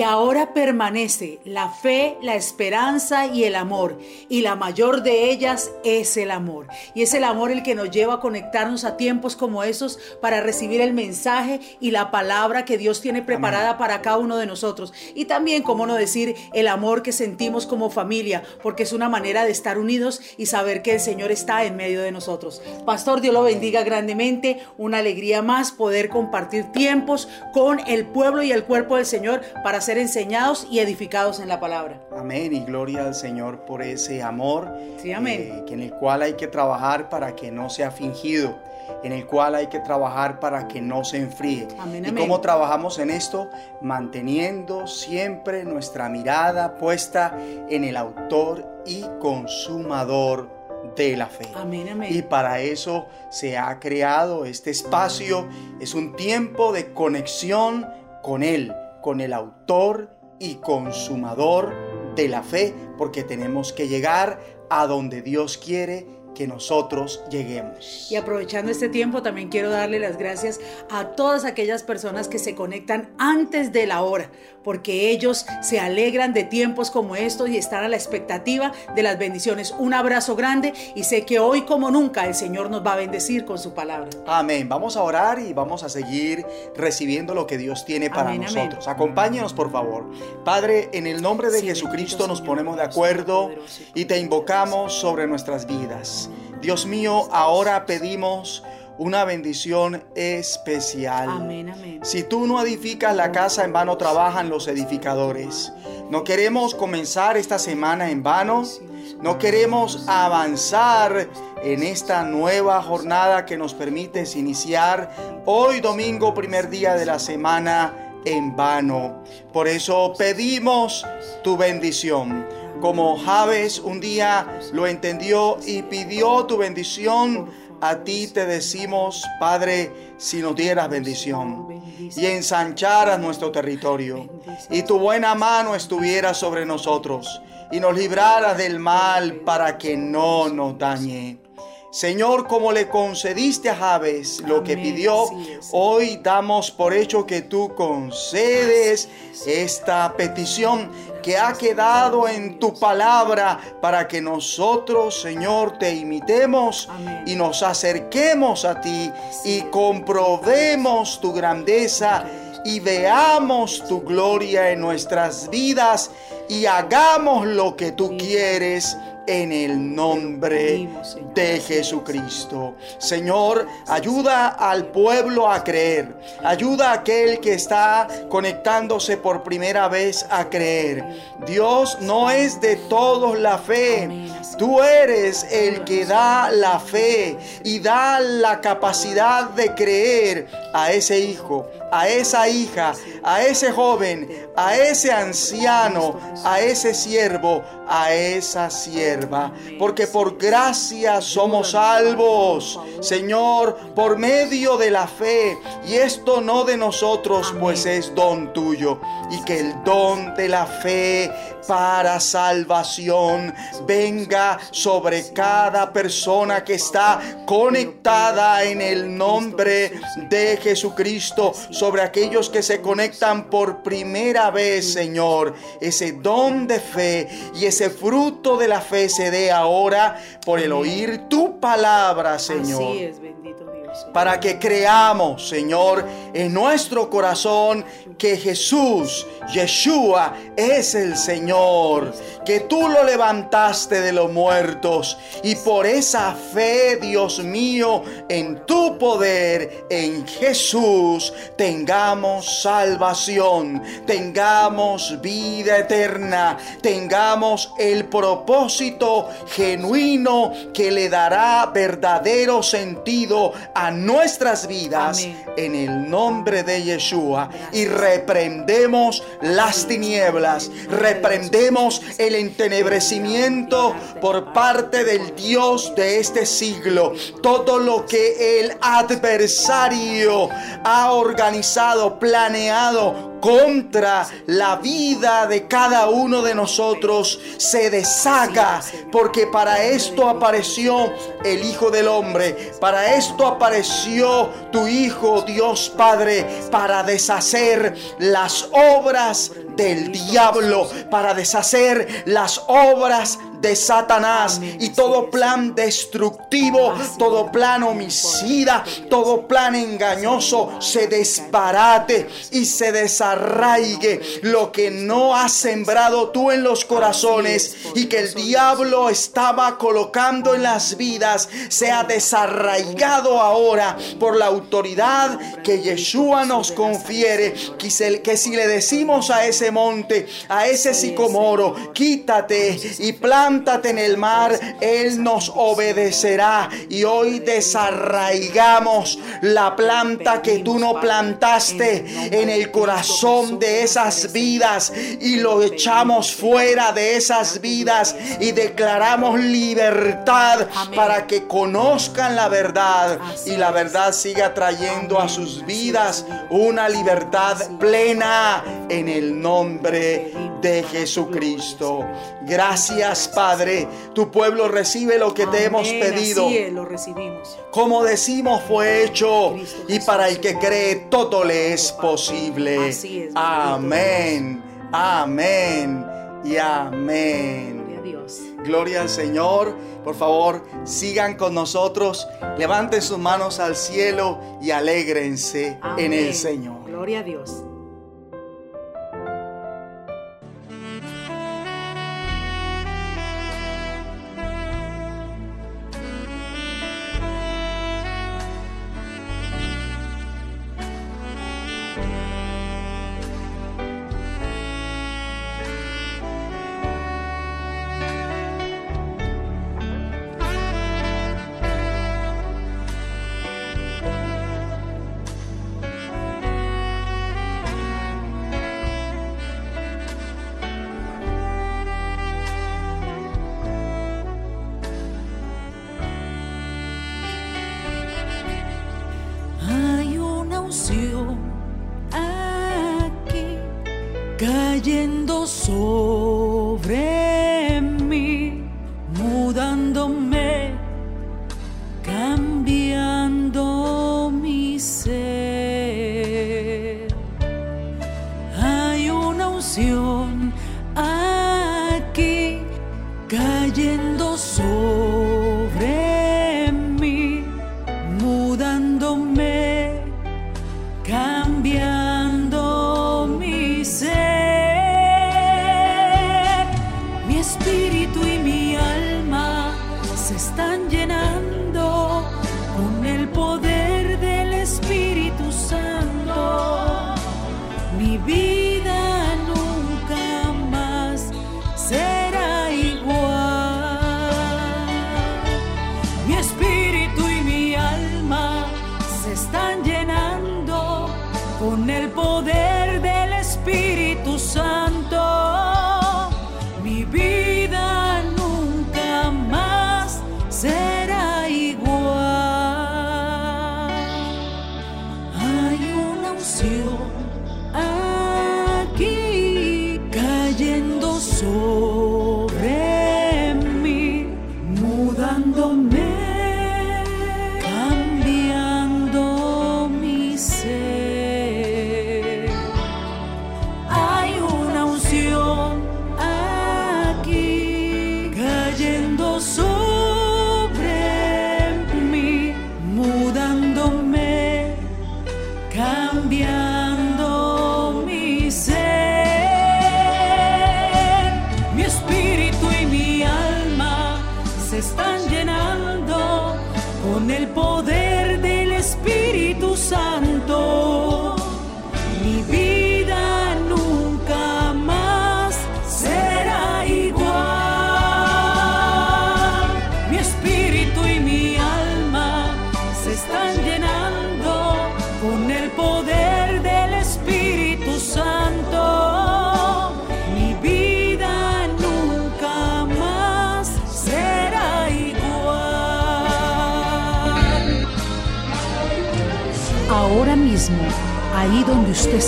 Y ahora permanece la fe, la esperanza y el amor. Y la mayor de ellas es el amor. Y es el amor el que nos lleva a conectarnos a tiempos como esos para recibir el mensaje y la palabra que Dios tiene preparada para cada uno de nosotros. Y también, como no decir, el amor que sentimos como familia, porque es una manera de estar unidos y saber que el Señor está en medio de nosotros. Pastor, Dios lo bendiga grandemente. Una alegría más poder compartir tiempos con el pueblo y el cuerpo del Señor para ser enseñados y edificados en la palabra. Amén y gloria al Señor por ese amor Sí, amén. eh, que en el cual hay que trabajar para que no sea fingido, en el cual hay que trabajar para que no se enfríe. Amén, ¿Y cómo trabajamos en esto? Manteniendo siempre nuestra mirada puesta en el autor y consumador de la fe. Amén, amén. Y para eso se ha creado este espacio. Es un tiempo de conexión con Él, con el autor y consumador de la fe, porque tenemos que llegar a donde Dios quiere que nosotros lleguemos. Y aprovechando este tiempo, también quiero darle las gracias a todas aquellas personas que se conectan antes de la hora, porque ellos se alegran de tiempos como estos y están a la expectativa de las bendiciones. Un abrazo grande y sé que hoy como nunca el Señor nos va a bendecir con su palabra. Amén. Vamos a orar y vamos a seguir recibiendo lo que Dios tiene para Amén, amén. nosotros. Acompáñenos, por favor. Padre, en el nombre de Sí, Jesucristo nos ponemos de acuerdo y te invocamos sobre nuestras vidas. Dios mío, ahora pedimos una bendición especial. Amén, amén. Si tú no edificas la casa, en vano trabajan los edificadores. No queremos comenzar esta semana en vano. No queremos avanzar en esta nueva jornada que nos permites iniciar hoy domingo, primer día de la semana, en vano. Por eso pedimos tu bendición. Como Javes un día lo entendió y pidió tu bendición, a ti te decimos, Padre, si nos dieras bendición y ensancharas nuestro territorio y tu buena mano estuviera sobre nosotros y nos libraras del mal para que no nos dañe. Señor, como le concediste a Javes lo que pidió, hoy damos por hecho que tú concedes esta petición que ha quedado en tu palabra para que nosotros, Señor, te imitemos Amén. y nos acerquemos a ti y comprobemos tu grandeza y veamos tu gloria en nuestras vidas y hagamos lo que tú quieres en el nombre de Jesucristo. Señor, ayuda al pueblo a creer. Ayuda a aquel que está conectándose por primera vez a creer. Dios no es de todos la fe. Tú eres el que da la fe y da la capacidad de creer a ese hijo, a esa hija, a ese joven, a ese anciano, a ese siervo, a esa sierva. Porque por gracia somos salvos, Señor, por medio de la fe. Y esto no de nosotros, pues es don tuyo. Y que el don de la fe para salvación venga sobre cada persona que está conectada en el nombre de Jesucristo, sobre aquellos que se conectan por primera vez, Señor. Ese don de fe y ese fruto de la fe se dé ahora por el oír tu palabra, Señor Así es, bendito Dios. Para que creamos, Señor, en nuestro corazón que Jesús, Yeshua, es el Señor, que tú lo levantaste de los muertos y por esa fe, Dios mío, en tu poder, en Jesús, tengamos salvación, tengamos vida eterna, tengamos el propósito genuino que le dará verdadero sentido a nuestras vidas Amén. en el nombre de Yeshua y reprendemos las tinieblas, reprendemos el entenebrecimiento por parte del Dios de este siglo. Todo lo que el adversario ha organizado, planeado contra la vida de cada uno de nosotros se deshaga, porque para esto apareció el Hijo del Hombre, para esto apareció tu Hijo, Dios Padre, para deshacer las obras del diablo, para deshacer las obras de Satanás y todo plan destructivo, todo plan homicida, todo plan engañoso se desbarate y se desarraigue. Lo que no has sembrado tú en los corazones y que el diablo estaba colocando en las vidas sea desarraigado ahora por la autoridad que Yeshua nos confiere que si le decimos a ese monte, a ese sicomoro, quítate y plántate en el mar, Él nos obedecerá. Y hoy desarraigamos la planta que tú no plantaste en el corazón de esas vidas y lo echamos fuera de esas vidas y declaramos libertad para que conozcan la verdad y la verdad siga trayendo a sus vidas una libertad plena en el nombre de Jesucristo. Gracias, Padre. Tu pueblo recibe lo que te hemos pedido. lo recibimos. Como decimos, fue hecho. Y para el que cree, todo le es posible. Amén. Amén. Y amén. Gloria al Señor. Por favor, sigan con nosotros. Levanten sus manos al cielo y alégrense en el Señor. Gloria a Dios. Ahora mismo, ahí donde usted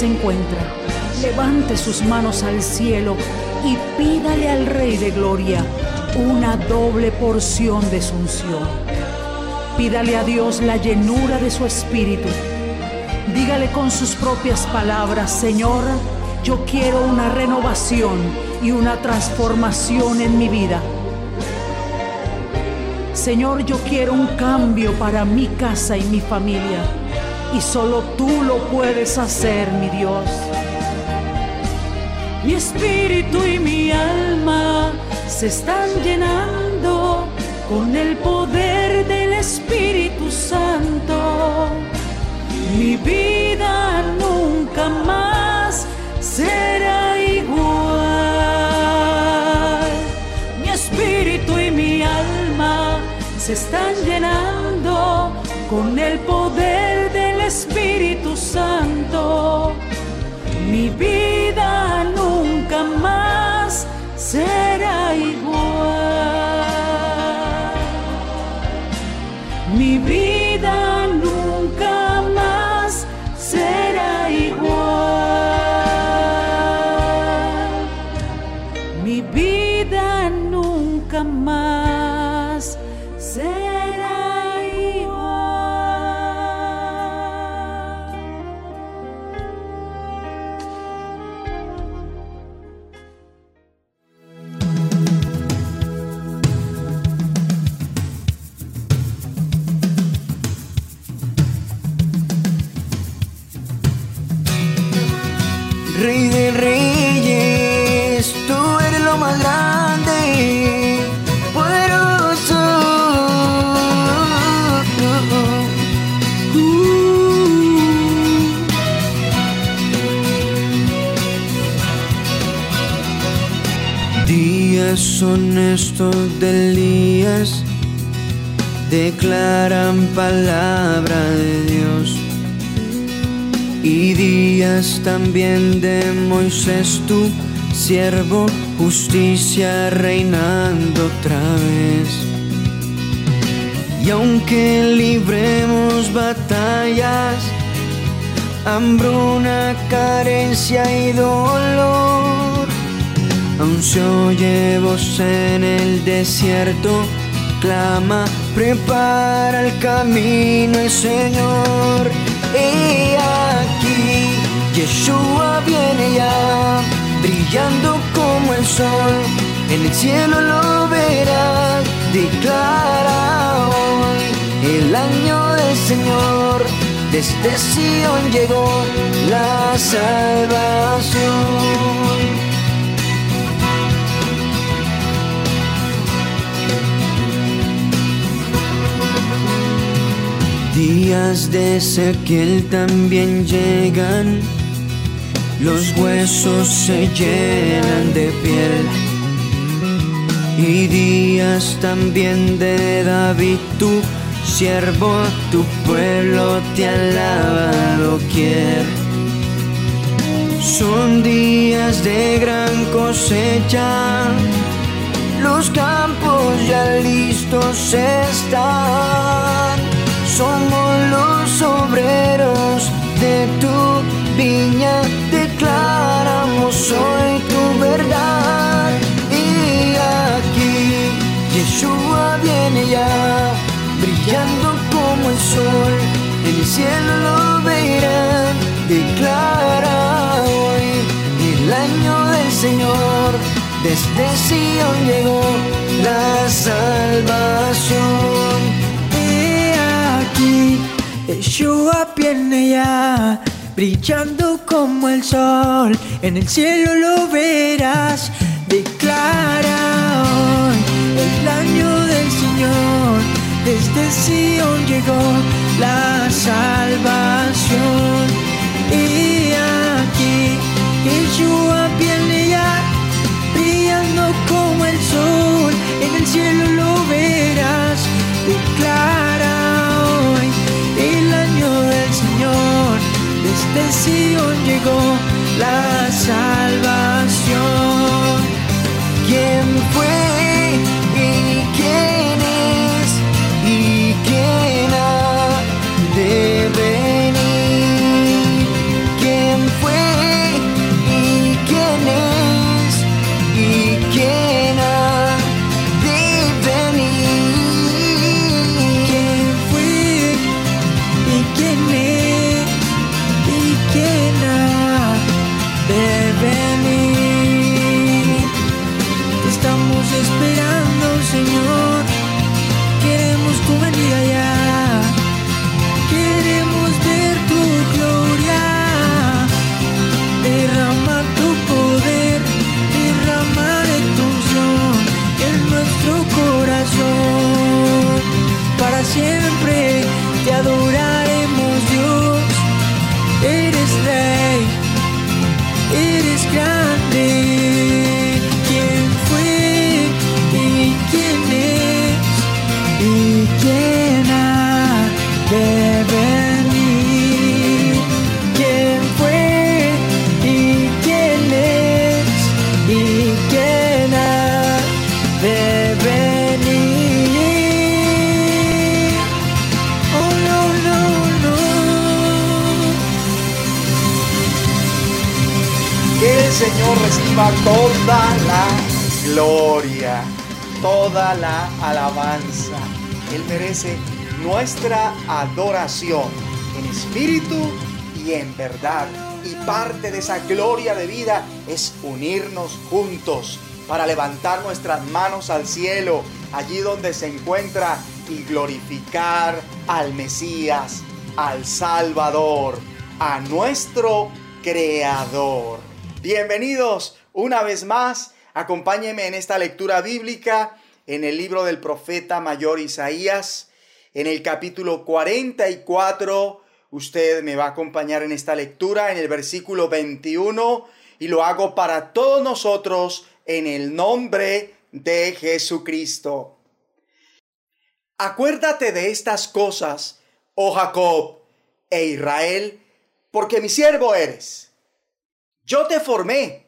encuentra levante sus manos al cielo y pídale al Rey de Gloria una doble porción de su unción. Pídale a Dios la llenura de su espíritu. Dígale con sus propias palabras, Señor, yo quiero una renovación y una transformación en mi vida. Señor, yo quiero un cambio para mi casa y mi familia. Y solo tú lo puedes hacer, mi Dios. Mi espíritu y mi alma se están llenando con el poder del Espíritu Santo. Mi vida nunca más será igual. Mi espíritu y mi alma se están llenando con el poder Santo. Son estos de Elías, declaran palabra de Dios y días también de Moisés tu siervo, justicia reinando otra vez. Y aunque libremos batallas, hambruna, carencia y dolor, aún se oye voz en el desierto, clama, prepara el camino el Señor. He aquí, Yeshua viene ya, brillando como el sol, en el cielo lo verás, declara hoy el año del Señor, desde Sion llegó la salvación. Días de Ezequiel también llegan, los huesos se llenan de piel. Y días también de David, tu siervo, tu pueblo te alaba doquier. Son días de gran cosecha, los campos ya listos están somos los obreros de tu viña, declaramos hoy tu verdad. Y aquí Yeshua viene ya, brillando como el sol, el cielo lo verán, declara hoy el año del Señor, desde Sion llegó la salvación Yeshua viene ya, brillando como el sol, en el cielo lo verás, declara hoy. El año del Señor, desde Sion llegó la salvación. Y aquí, Yeshua viene ya, brillando como el sol, en el cielo lo verás, declara desde Sion llegó la salvación. ¿Quién fue gloria, toda la alabanza. Él merece nuestra adoración en espíritu y en verdad. Y parte de esa gloria de vida es unirnos juntos para levantar nuestras manos al cielo, allí donde se encuentra, y glorificar al Mesías, al Salvador, a nuestro Creador. Bienvenidos una vez más. Acompáñenme en esta lectura bíblica en el libro del profeta mayor Isaías, en el capítulo 44 Usted me va a acompañar en esta lectura en el versículo 21 y lo hago para todos nosotros en el nombre de Jesucristo. Acuérdate de estas cosas, oh Jacob e Israel, porque mi siervo eres. Yo te formé,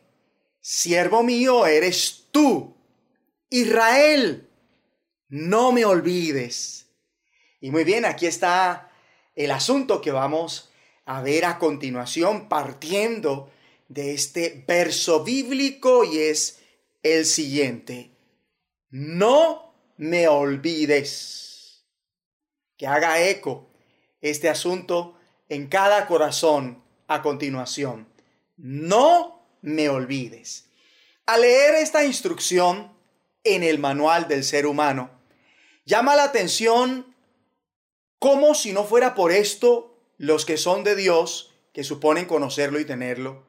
siervo mío eres tú. Israel, no me olvides. Y muy bien, aquí está el asunto que vamos a ver a continuación partiendo de este verso bíblico y es el siguiente. No me olvides. Que haga eco este asunto en cada corazón a continuación. No me olvides. Al leer esta instrucción en el manual del ser humano, llama la atención como si no fuera por esto los que son de Dios, que suponen conocerlo y tenerlo,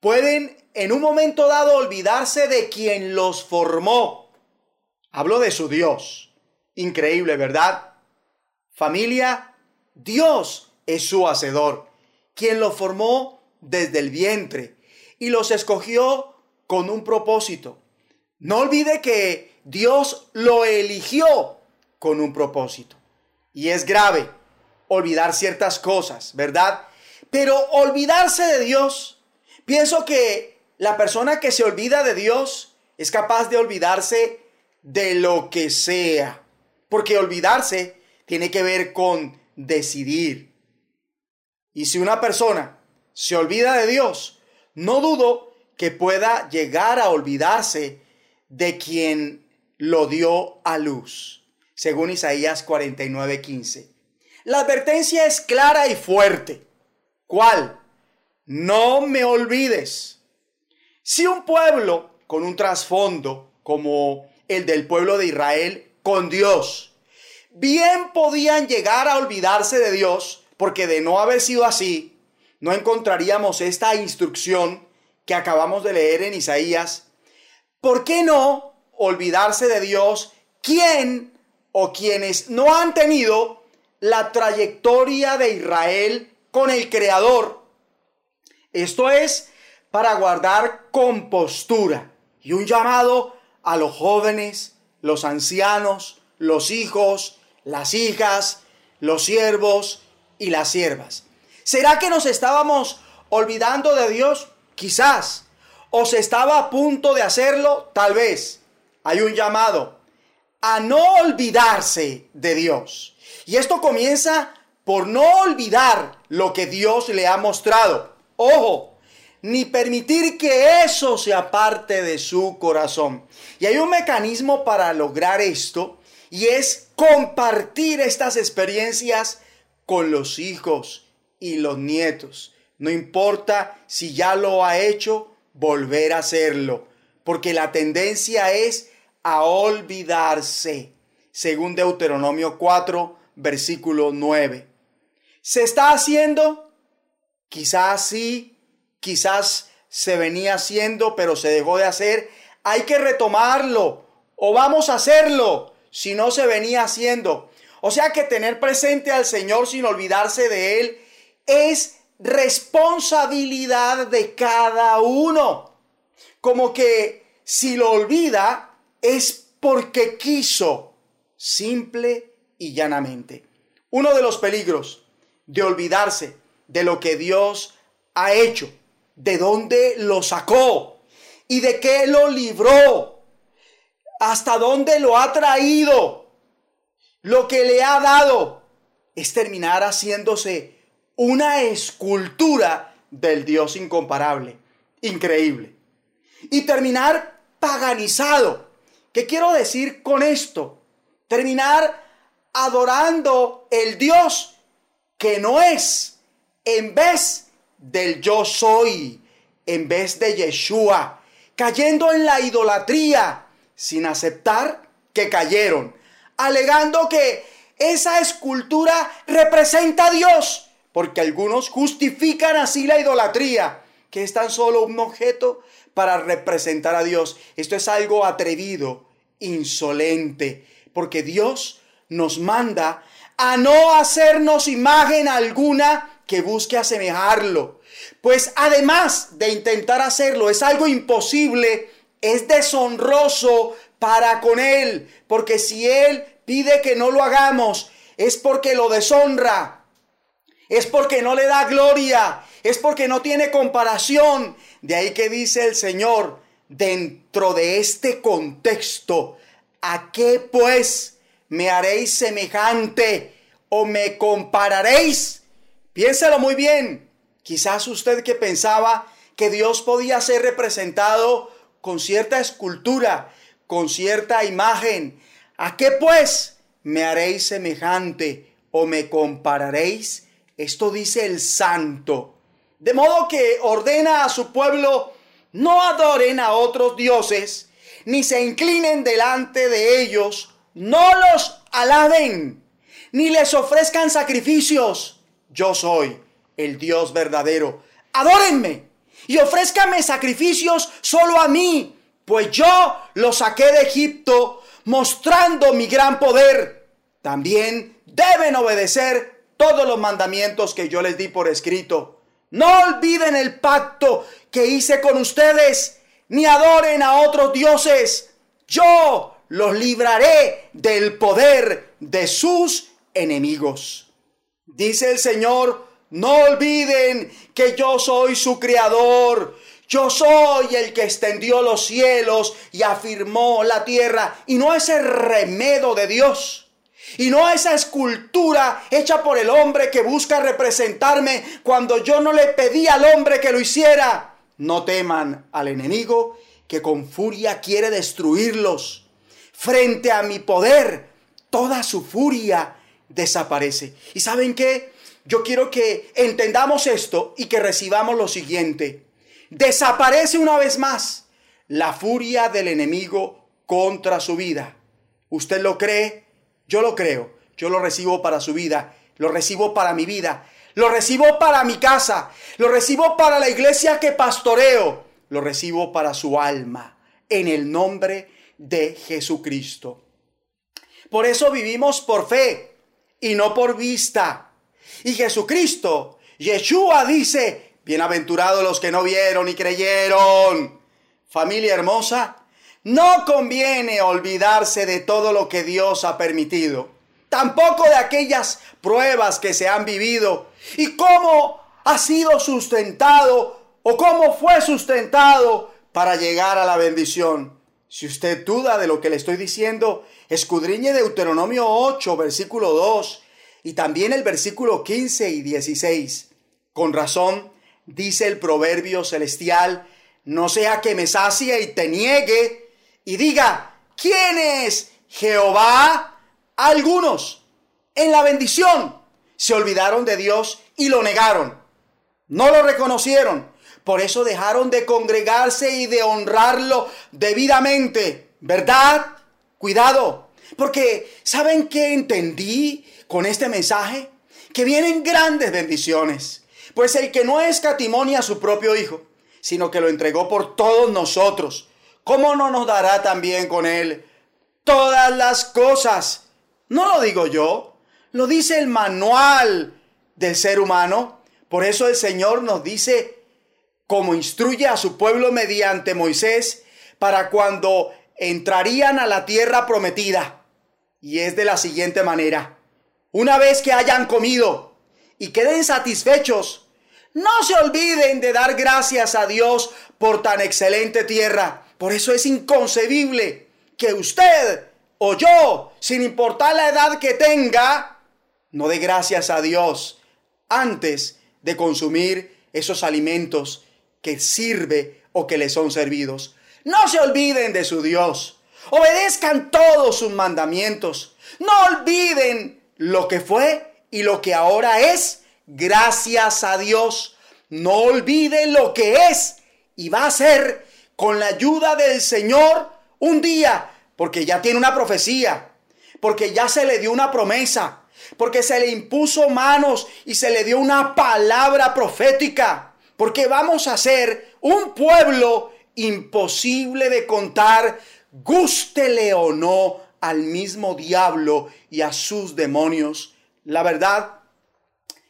pueden en un momento dado olvidarse de quien los formó. Hablo de su Dios. Increíble, ¿verdad? Familia, Dios es su hacedor, quien los formó desde el vientre y los escogió con un propósito. No olvide que Dios lo eligió con un propósito. Y es grave olvidar ciertas cosas, ¿verdad? Pero olvidarse de Dios, pienso que la persona que se olvida de Dios es capaz de olvidarse de lo que sea. Porque olvidarse tiene que ver con decidir. Y si una persona se olvida de Dios, no dudo que pueda llegar a olvidarse de quien lo dio a luz según Isaías 49:15. La advertencia es clara y fuerte. ¿Cuál? No me olvides. Si un pueblo con un trasfondo como el del pueblo de Israel con Dios, bien podían llegar a olvidarse de Dios, porque de no haber sido así, no encontraríamos esta instrucción que acabamos de leer en Isaías. ¿Por qué no olvidarse de Dios? ¿Quién o quienes no han tenido la trayectoria de Israel con el Creador. Esto es para guardar compostura y un llamado a los jóvenes, los ancianos, los hijos, las hijas, los siervos y las siervas. ¿Será que nos estábamos olvidando de Dios? Quizás. ¿O se estaba a punto de hacerlo? Tal vez. Hay un llamado a no olvidarse de Dios. Y esto comienza por no olvidar lo que Dios le ha mostrado. Ojo, ni permitir que eso sea parte de su corazón. Y hay un mecanismo para lograr esto y es compartir estas experiencias con los hijos y los nietos. No importa si ya lo ha hecho, volver a hacerlo, porque la tendencia es a olvidarse, según Deuteronomio 4, versículo 9. ¿Se está haciendo? Quizás sí, quizás se venía haciendo, pero se dejó de hacer. Hay que retomarlo o vamos a hacerlo si no se venía haciendo. O sea que tener presente al Señor sin olvidarse de Él es responsabilidad de cada uno. Como que si lo olvida, es porque quiso, simple y llanamente. Uno de los peligros de olvidarse de lo que Dios ha hecho, de dónde lo sacó y de qué lo libró, hasta dónde lo ha traído, lo que le ha dado, es terminar haciéndose una escultura del Dios incomparable, increíble. Y terminar paganizado. ¿Qué quiero decir con esto? Terminar adorando el Dios que no es, en vez del yo soy, en vez de Yeshua, cayendo en la idolatría sin aceptar que cayeron, alegando que esa escultura representa a Dios, porque algunos justifican así la idolatría, que es tan solo un objeto para representar a Dios. Esto es algo atrevido, insolente, porque Dios nos manda a no hacernos imagen alguna que busque asemejarlo. Pues además de intentar hacerlo, es algo imposible, es deshonroso para con Él, porque si Él pide que no lo hagamos, es porque lo deshonra, es porque no le da gloria, es porque no tiene comparación. De ahí que dice el Señor, dentro de este contexto, ¿a qué pues me haréis semejante o me compararéis? Piénselo muy bien. Quizás usted que pensaba que Dios podía ser representado con cierta escultura, con cierta imagen, ¿A qué pues me haréis semejante o me compararéis? Esto dice el santo. De modo que ordena a su pueblo no adoren a otros dioses, ni se inclinen delante de ellos, no los alaben, ni les ofrezcan sacrificios. Yo soy el Dios verdadero. Adórenme y ofrézcanme sacrificios solo a mí, pues yo los saqué de Egipto mostrando mi gran poder. También deben obedecer todos los mandamientos que yo les di por escrito. No olviden el pacto que hice con ustedes, ni adoren a otros dioses. Yo los libraré del poder de sus enemigos. Dice el Señor, no olviden que yo soy su creador. Yo soy el que extendió los cielos y afirmó la tierra. Y no ese remedo de Dios. Y no esa escultura hecha por el hombre que busca representarme cuando yo no le pedí al hombre que lo hiciera. No teman al enemigo que con furia quiere destruirlos. Frente a mi poder, toda su furia desaparece. ¿Y saben qué? Yo quiero que entendamos esto y que recibamos lo siguiente desaparece una vez más la furia del enemigo contra su vida. ¿Usted lo cree? Yo lo creo. Yo lo recibo para su vida. Lo recibo para mi vida. Lo recibo para mi casa. Lo recibo para la iglesia que pastoreo. Lo recibo para su alma. En el nombre de Jesucristo. Por eso vivimos por fe y no por vista. Y Jesucristo, Yeshua dice, Bienaventurados los que no vieron y creyeron. Familia hermosa, no conviene olvidarse de todo lo que Dios ha permitido. Tampoco de aquellas pruebas que se han vivido y cómo ha sido sustentado o cómo fue sustentado para llegar a la bendición. Si usted duda de lo que le estoy diciendo, escudriñe Deuteronomio 8, versículo 2 y también el versículo 15 y 16. Con razón, dice el proverbio celestial, no sea que me sacie y te niegue y diga, ¿quién es Jehová? Algunos en la bendición se olvidaron de Dios y lo negaron. No lo reconocieron. Por eso dejaron de congregarse y de honrarlo debidamente. ¿Verdad? Cuidado. Porque ¿saben qué entendí con este mensaje? Que vienen grandes bendiciones. Pues el que no escatimonia a su propio Hijo, sino que lo entregó por todos nosotros, ¿cómo no nos dará también con él todas las cosas? No lo digo yo, lo dice el manual del ser humano. Por eso el Señor nos dice, como instruye a su pueblo mediante Moisés, para cuando entrarían a la tierra prometida. Y es de la siguiente manera. Una vez que hayan comido y queden satisfechos, No se olviden de dar gracias a Dios por tan excelente tierra. Por eso es inconcebible que usted o yo, sin importar la edad que tenga, no dé gracias a Dios antes de consumir esos alimentos que sirve o que le son servidos. No se olviden de su Dios. Obedezcan todos sus mandamientos. No olviden lo que fue y lo que ahora es gracias a Dios. No olvide lo que es y va a ser con la ayuda del Señor un día, porque ya tiene una profecía, porque ya se le dio una promesa, porque se le impuso manos y se le dio una palabra profética, porque vamos a ser un pueblo imposible de contar, gústele o no al mismo diablo y a sus demonios. La verdad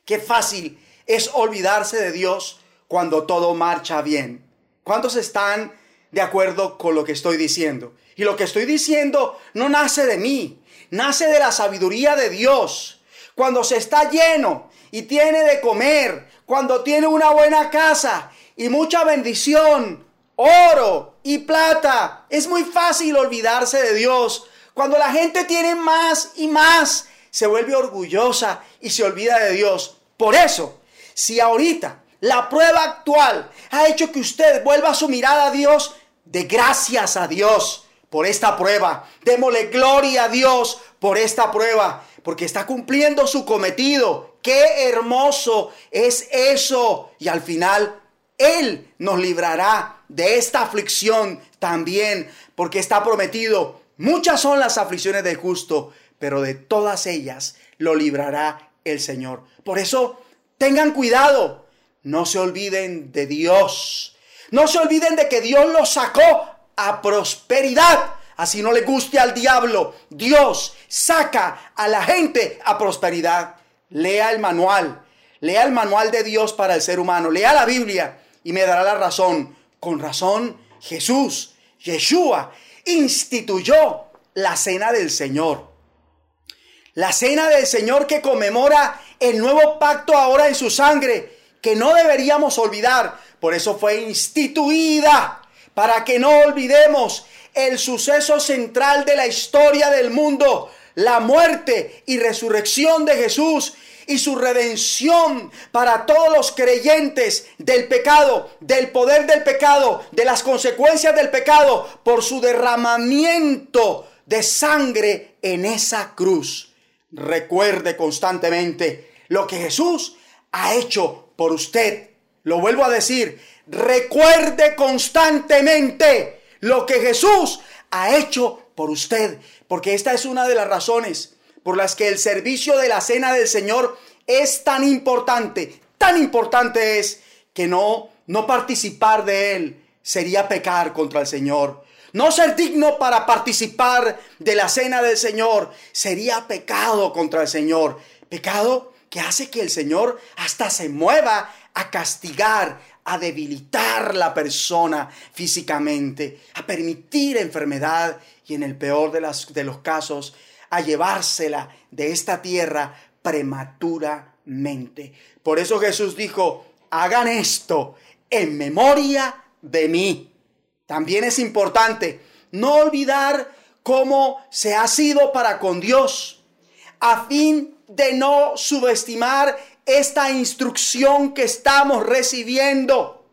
Qué fácil es olvidarse de Dios cuando todo marcha bien. ¿Cuántos están de acuerdo con lo que estoy diciendo? Y lo que estoy diciendo no nace de mí, nace de la sabiduría de Dios. Cuando se está lleno y tiene de comer, cuando tiene una buena casa y mucha bendición, oro y plata, es muy fácil olvidarse de Dios. Cuando la gente tiene más y más, se vuelve orgullosa y se olvida de Dios. Por eso, si ahorita la prueba actual ha hecho que usted vuelva su mirada a Dios, de gracias a Dios por esta prueba. Démosle gloria a Dios por esta prueba, porque está cumpliendo su cometido. Qué hermoso es eso. Y al final, Él nos librará de esta aflicción también, porque está prometido. Muchas son las aflicciones del justo, pero de todas ellas lo librará el Señor. Por eso, tengan cuidado. No se olviden de Dios. No se olviden de que Dios los sacó a prosperidad. Así no le guste al diablo. Dios saca a la gente a prosperidad. Lea el manual. Lea el manual de Dios para el ser humano. Lea la Biblia y me dará la razón. Con razón, Jesús, Yeshua, instituyó la cena del Señor. La cena del Señor que conmemora el nuevo pacto ahora en su sangre, que no deberíamos olvidar. Por eso fue instituida, para que no olvidemos el suceso central de la historia del mundo, la muerte y resurrección de Jesús y su redención para todos los creyentes del pecado, del poder del pecado, de las consecuencias del pecado, por su derramamiento de sangre en esa cruz. Recuerde constantemente lo que Jesús ha hecho por usted. Lo vuelvo a decir, recuerde constantemente lo que Jesús ha hecho por usted, porque esta es una de las razones por las que el servicio de la cena del Señor es tan importante, tan importante es que no no participar de él sería pecar contra el Señor. No ser digno para participar de la cena del Señor sería pecado contra el Señor. Pecado que hace que el Señor hasta se mueva a castigar, a debilitar la persona físicamente, a permitir enfermedad y en el peor de, las, de los casos, a llevársela de esta tierra prematuramente. Por eso Jesús dijo, hagan esto en memoria de mí. También es importante no olvidar cómo se ha sido para con Dios, a fin de no subestimar esta instrucción que estamos recibiendo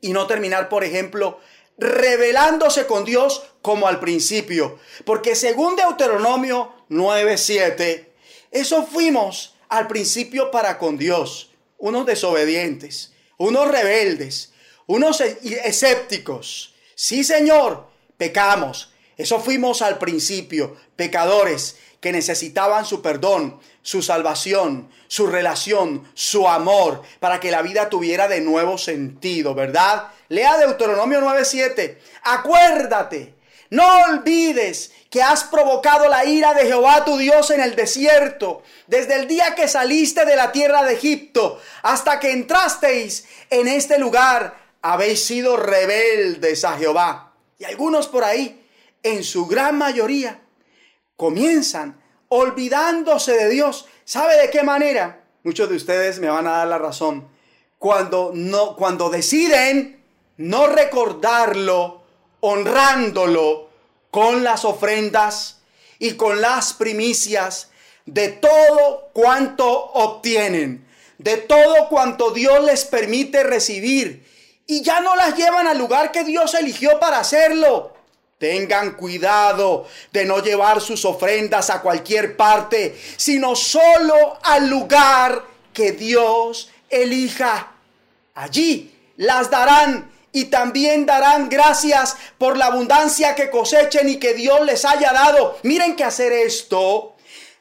y no terminar, por ejemplo, revelándose con Dios como al principio. Porque según Deuteronomio 9:7, eso fuimos al principio para con Dios, unos desobedientes, unos rebeldes, unos escépticos, Sí, Señor, pecamos. Eso fuimos al principio, pecadores que necesitaban su perdón, su salvación, su relación, su amor, para que la vida tuviera de nuevo sentido, ¿verdad? Lea Deuteronomio 9:7. Acuérdate, no olvides que has provocado la ira de Jehová tu Dios en el desierto, desde el día que saliste de la tierra de Egipto hasta que entrasteis en este lugar habéis sido rebeldes a Jehová. Y algunos por ahí, en su gran mayoría, comienzan olvidándose de Dios. ¿Sabe de qué manera? Muchos de ustedes me van a dar la razón. cuando no cuando deciden no recordarlo, honrándolo con las ofrendas y con las primicias de todo cuanto obtienen, de todo cuanto Dios les permite recibir, y ya no las llevan al lugar que Dios eligió para hacerlo. Tengan cuidado de no llevar sus ofrendas a cualquier parte, sino solo al lugar que Dios elija. Allí las darán y también darán gracias por la abundancia que cosechen y que Dios les haya dado. Miren que hacer esto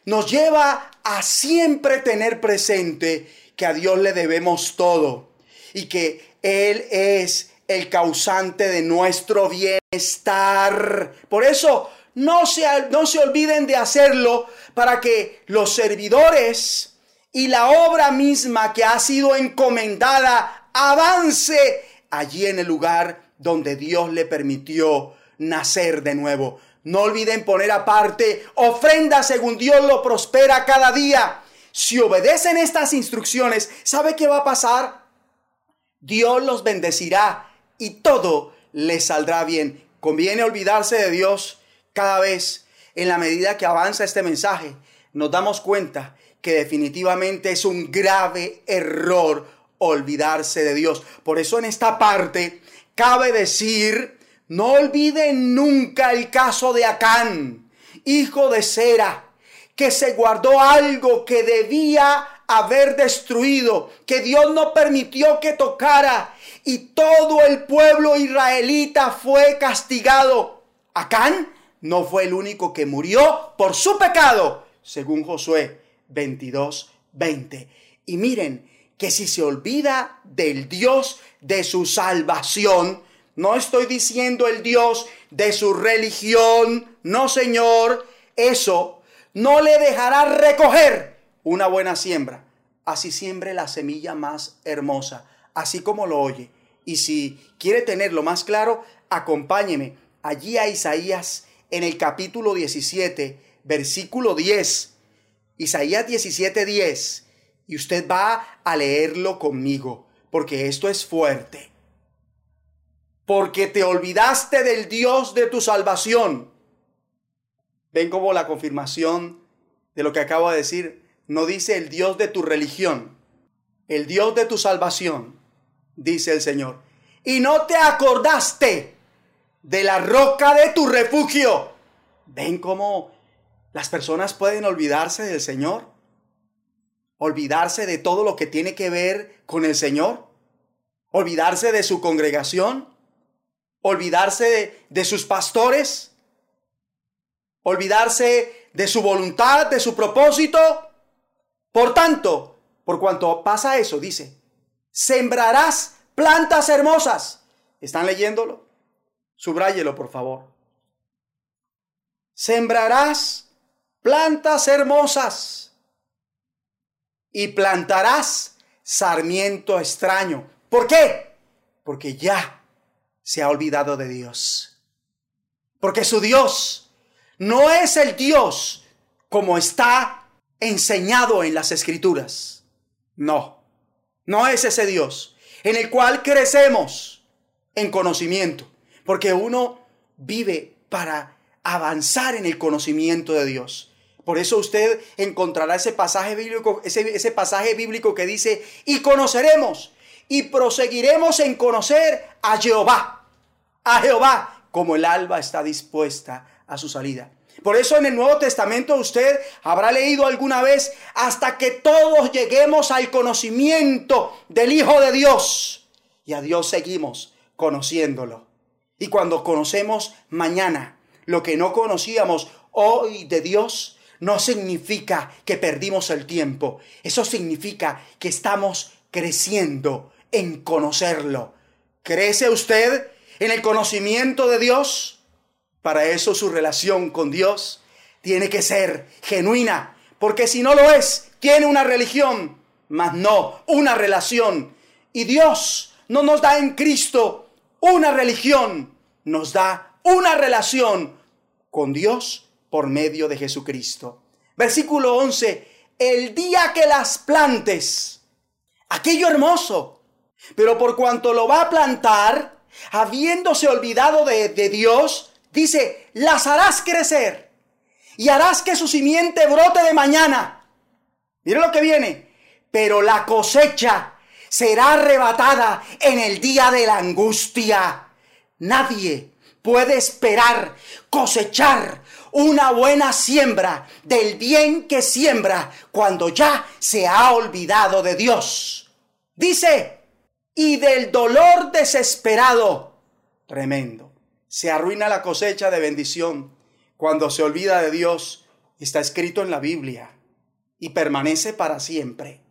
nos lleva a siempre tener presente que a Dios le debemos todo y que Él es el causante de nuestro bienestar. Por eso, no se, no se olviden de hacerlo para que los servidores y la obra misma que ha sido encomendada avance allí en el lugar donde Dios le permitió nacer de nuevo. No olviden poner aparte ofrenda según Dios lo prospera cada día. Si obedecen estas instrucciones, ¿sabe qué va a pasar? Dios los bendecirá y todo les saldrá bien. Conviene olvidarse de Dios cada vez en la medida que avanza este mensaje. Nos damos cuenta que definitivamente es un grave error olvidarse de Dios. Por eso en esta parte cabe decir no olviden nunca el caso de Acán, hijo de Sera, que se guardó algo que debía haber destruido, que Dios no permitió que tocara, y todo el pueblo israelita fue castigado. Acán no fue el único que murió por su pecado, según Josué 22, 20. Y miren que si se olvida del Dios de su salvación, no estoy diciendo el Dios de su religión. No, Señor. Eso no le dejará recoger una buena siembra. Así siembre la semilla más hermosa, así como lo oye. Y si quiere tenerlo más claro, acompáñeme allí a Isaías en el capítulo 17, versículo 10. Isaías 17, 10. Y usted va a leerlo conmigo, porque esto es fuerte porque te olvidaste del Dios de tu salvación. Ven como la confirmación de lo que acabo de decir. No dice el Dios de tu religión, el Dios de tu salvación, dice el Señor. Y no te acordaste de la roca de tu refugio. Ven cómo las personas pueden olvidarse del Señor, olvidarse de todo lo que tiene que ver con el Señor, olvidarse de su congregación, olvidarse de, sus pastores, olvidarse de su voluntad, de su propósito. Por tanto, por cuanto pasa eso, dice, sembrarás plantas hermosas. ¿Están leyéndolo? Subráyelo, por favor. Sembrarás plantas hermosas y plantarás sarmiento extraño. ¿Por qué? Porque ya se ha olvidado de Dios. Porque su Dios no es el Dios como está enseñado en las escrituras. No, no es ese Dios en el cual crecemos en conocimiento. Porque uno vive para avanzar en el conocimiento de Dios. Por eso usted encontrará ese pasaje bíblico, ese, ese pasaje bíblico que dice, y conoceremos y proseguiremos en conocer a Jehová, a Jehová, como el alba está dispuesta a su salida. Por eso en el Nuevo Testamento usted habrá leído alguna vez hasta que todos lleguemos al conocimiento del Hijo de Dios. Y a Dios seguimos conociéndolo. Y cuando conocemos mañana lo que no conocíamos hoy de Dios, no significa que perdimos el tiempo. Eso significa que estamos creciendo en conocerlo. ¿Crece usted en el conocimiento de Dios? Para eso su relación con Dios tiene que ser genuina, porque si no lo es, tiene una religión, mas no una relación. Y Dios no nos da en Cristo una religión, nos da una relación con Dios por medio de Jesucristo. Versículo 11, el día que las plantes, aquello hermoso, Pero por cuanto lo va a plantar, habiéndose olvidado de, de Dios, dice, las harás crecer y harás que su simiente brote de mañana. Mire lo que viene. Pero la cosecha será arrebatada en el día de la angustia. Nadie puede esperar cosechar una buena siembra del bien que siembra cuando ya se ha olvidado de Dios. Dice, y del dolor desesperado. Tremendo. Se arruina la cosecha de bendición cuando se olvida de Dios. Está escrito en la Biblia y permanece para siempre.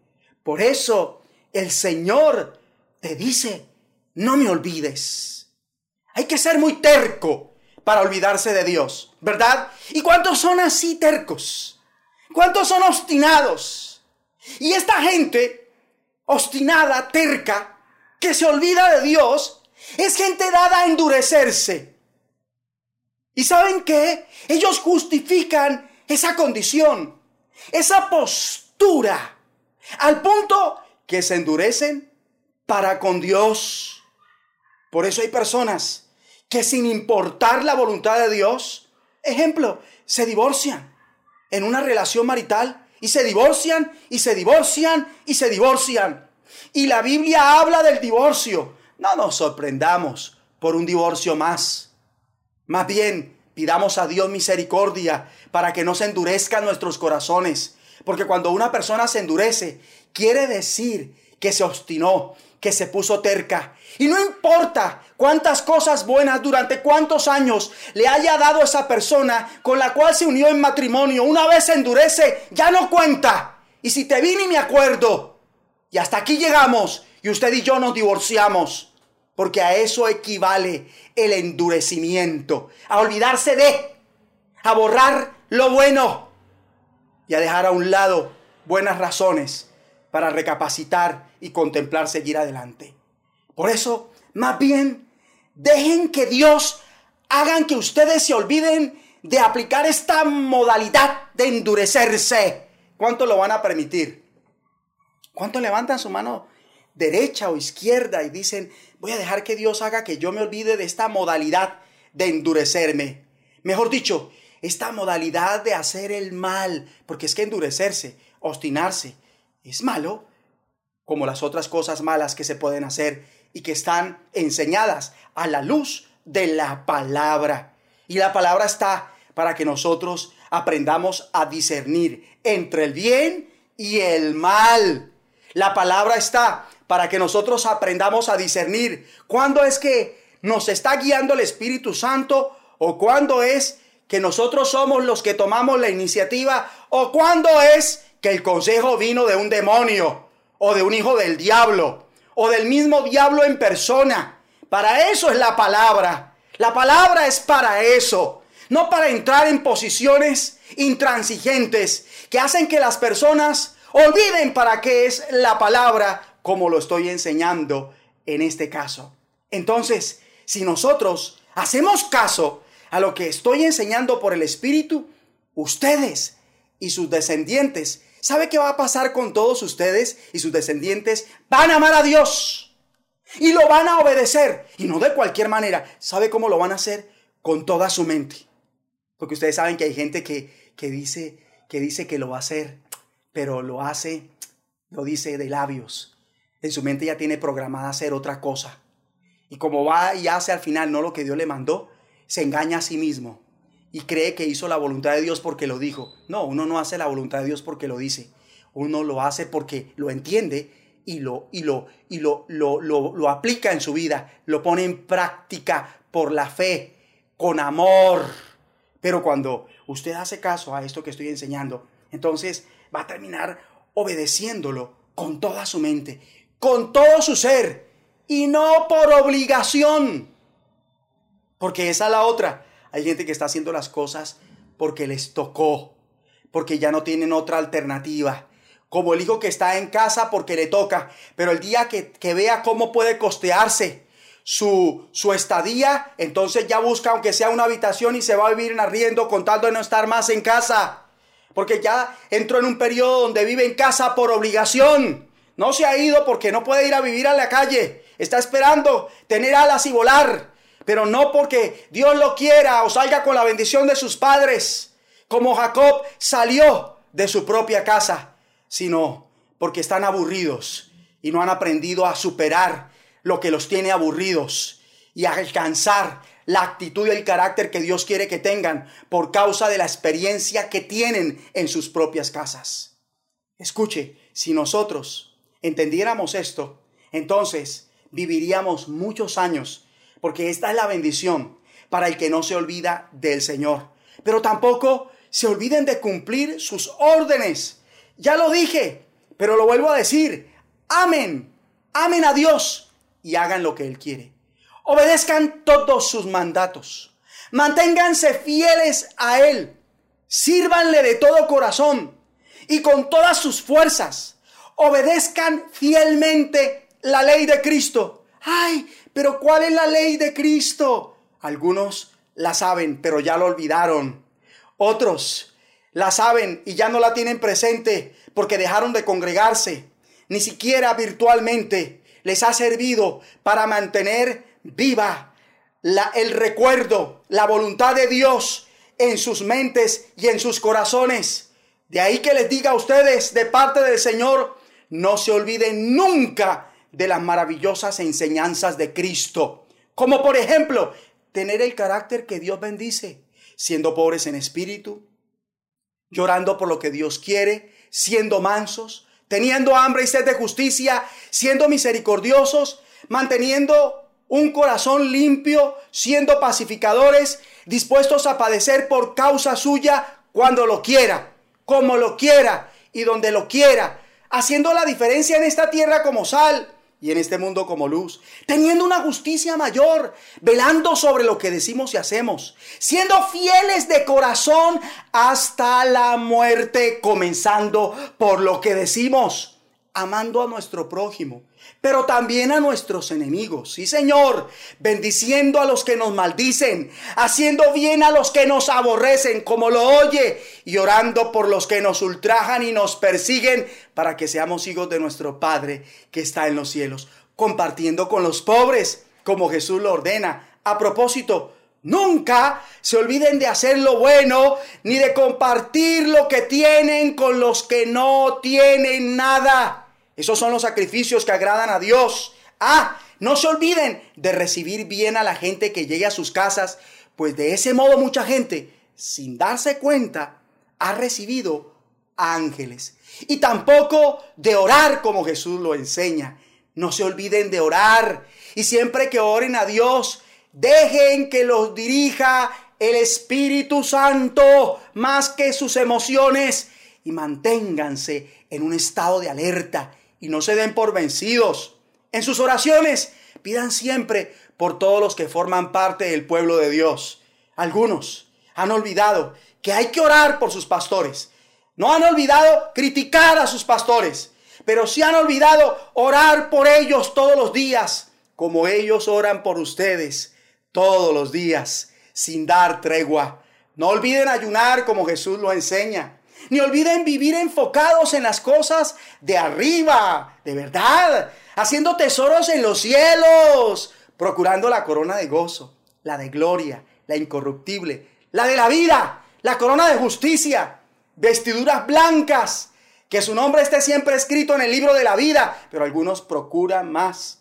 Por eso el Señor te dice, no me olvides. Hay que ser muy terco para olvidarse de Dios, ¿verdad? ¿Y cuántos son así tercos? ¿Cuántos son obstinados? Y esta gente obstinada, terca, que se olvida de Dios, es gente dada a endurecerse. ¿Y saben qué? Ellos justifican esa condición, esa postura, al punto que se endurecen para con Dios. Por eso hay personas que sin importar la voluntad de Dios, ejemplo, se divorcian en una relación marital y se divorcian y se divorcian y se divorcian. Y la Biblia habla del divorcio. No nos sorprendamos por un divorcio más. Más bien, pidamos a Dios misericordia para que no se endurezcan nuestros corazones. Porque cuando una persona se endurece, quiere decir que se obstinó, que se puso terca. Y no importa cuántas cosas buenas durante cuántos años le haya dado esa persona con la cual se unió en matrimonio, una vez se endurece, ya no cuenta. Y si te vine y me acuerdo, y hasta aquí llegamos, y usted y yo nos divorciamos, porque a eso equivale el endurecimiento, a olvidarse de, a borrar lo bueno y a dejar a un lado buenas razones para recapacitar y contemplar seguir adelante. Por eso, más bien, dejen que Dios hagan que ustedes se olviden de aplicar esta modalidad de endurecerse. ¿Cuánto lo van a permitir? ¿Cuánto levantan su mano derecha o izquierda y dicen, voy a dejar que Dios haga que yo me olvide de esta modalidad de endurecerme? Mejor dicho, esta modalidad de hacer el mal, porque es que endurecerse, obstinarse, es malo, como las otras cosas malas que se pueden hacer y que están enseñadas a la luz de la palabra. Y la palabra está para que nosotros aprendamos a discernir entre el bien y el mal. La palabra está para que nosotros aprendamos a discernir cuándo es que nos está guiando el Espíritu Santo o cuándo es que nosotros somos los que tomamos la iniciativa o cuándo es que el consejo vino de un demonio o de un hijo del diablo o del mismo diablo en persona. Para eso es la palabra. La palabra es para eso, no para entrar en posiciones intransigentes que hacen que las personas olviden para qué es la palabra como lo estoy enseñando en este caso. Entonces, si nosotros hacemos caso a lo que estoy enseñando por el Espíritu, ustedes y sus descendientes ¿Sabe qué va a pasar con todos ustedes y sus descendientes? Van a amar a Dios y lo van a obedecer. Y no de cualquier manera. ¿Sabe cómo lo van a hacer? Con toda su mente. Porque ustedes saben que hay gente que, que, dice, que dice que lo va a hacer, pero lo hace, lo dice de labios. En su mente ya tiene programada hacer otra cosa. Y como va y hace al final no lo que Dios le mandó, se engaña a sí mismo y cree que hizo la voluntad de Dios porque lo dijo. No, uno no hace la voluntad de Dios porque lo dice. Uno lo hace porque lo entiende y lo, y lo, y lo, lo, lo, aplica en su vida, lo pone en práctica por la fe, con amor. Pero cuando usted hace caso a esto que estoy enseñando, entonces va a terminar obedeciéndolo con toda su mente, con todo su ser, y no por obligación. Porque esa es la otra. Hay gente que está haciendo las cosas porque les tocó, porque ya no tienen otra alternativa. Como el hijo que está en casa porque le toca, pero el día que, vea cómo puede costearse su, su estadía, entonces ya busca aunque sea una habitación y se va a vivir en arriendo con tal de no estar más en casa. Porque ya entró en un periodo donde vive en casa por obligación. No se ha ido porque no puede ir a vivir a la calle. Está esperando tener alas y volar. Pero no porque Dios lo quiera o salga con la bendición de sus padres, como Jacob salió de su propia casa, sino porque están aburridos y no han aprendido a superar lo que los tiene aburridos y a alcanzar la actitud y el carácter que Dios quiere que tengan por causa de la experiencia que tienen en sus propias casas. Escuche, si nosotros entendiéramos esto, entonces viviríamos muchos años, porque esta es la bendición para el que no se olvida del Señor. Pero tampoco se olviden de cumplir sus órdenes. Ya lo dije, pero lo vuelvo a decir. Amen, amen a Dios y hagan lo que Él quiere. Obedezcan todos sus mandatos. Manténganse fieles a Él. Sírvanle de todo corazón y con todas sus fuerzas. Obedezcan fielmente la ley de Cristo. Ay, pero ¿cuál es la ley de Cristo? Algunos la saben, pero ya lo olvidaron. Otros la saben y ya no la tienen presente porque dejaron de congregarse. Ni siquiera virtualmente les ha servido para mantener viva la, el recuerdo, la voluntad de Dios en sus mentes y en sus corazones. De ahí que les diga a ustedes de parte del Señor, no se olviden nunca de las maravillosas enseñanzas de Cristo. Como por ejemplo, tener el carácter que Dios bendice, siendo pobres en espíritu, llorando por lo que Dios quiere, siendo mansos, teniendo hambre y sed de justicia, siendo misericordiosos, manteniendo un corazón limpio, siendo pacificadores, dispuestos a padecer por causa suya cuando lo quiera, como lo quiera y donde lo quiera, haciendo la diferencia en esta tierra como sal y en este mundo como luz, teniendo una justicia mayor, velando sobre lo que decimos y hacemos, siendo fieles de corazón hasta la muerte, comenzando por lo que decimos, amando a nuestro prójimo pero también a nuestros enemigos. Sí, Señor, bendiciendo a los que nos maldicen, haciendo bien a los que nos aborrecen, como lo oye, y orando por los que nos ultrajan y nos persiguen, para que seamos hijos de nuestro Padre que está en los cielos, compartiendo con los pobres, como Jesús lo ordena. A propósito, Nunca se olviden de hacer lo bueno ni de compartir lo que tienen con los que no tienen nada. Esos son los sacrificios que agradan a Dios. Ah, no se olviden de recibir bien a la gente que llegue a sus casas, pues de ese modo mucha gente, sin darse cuenta, ha recibido ángeles. Y tampoco de orar como Jesús lo enseña. No se olviden de orar. Y siempre que oren a Dios, dejen que los dirija el Espíritu Santo más que sus emociones y manténganse en un estado de alerta y no se den por vencidos. En sus oraciones pidan siempre por todos los que forman parte del pueblo de Dios. Algunos han olvidado que hay que orar por sus pastores. No han olvidado criticar a sus pastores, pero sí han olvidado orar por ellos todos los días, como ellos oran por ustedes todos los días, sin dar tregua. No olviden ayunar como Jesús lo enseña ni olviden vivir enfocados en las cosas de arriba, de verdad, haciendo tesoros en los cielos, procurando la corona de gozo, la de gloria, la incorruptible, la de la vida, la corona de justicia, vestiduras blancas, que su nombre esté siempre escrito en el libro de la vida, pero algunos procuran más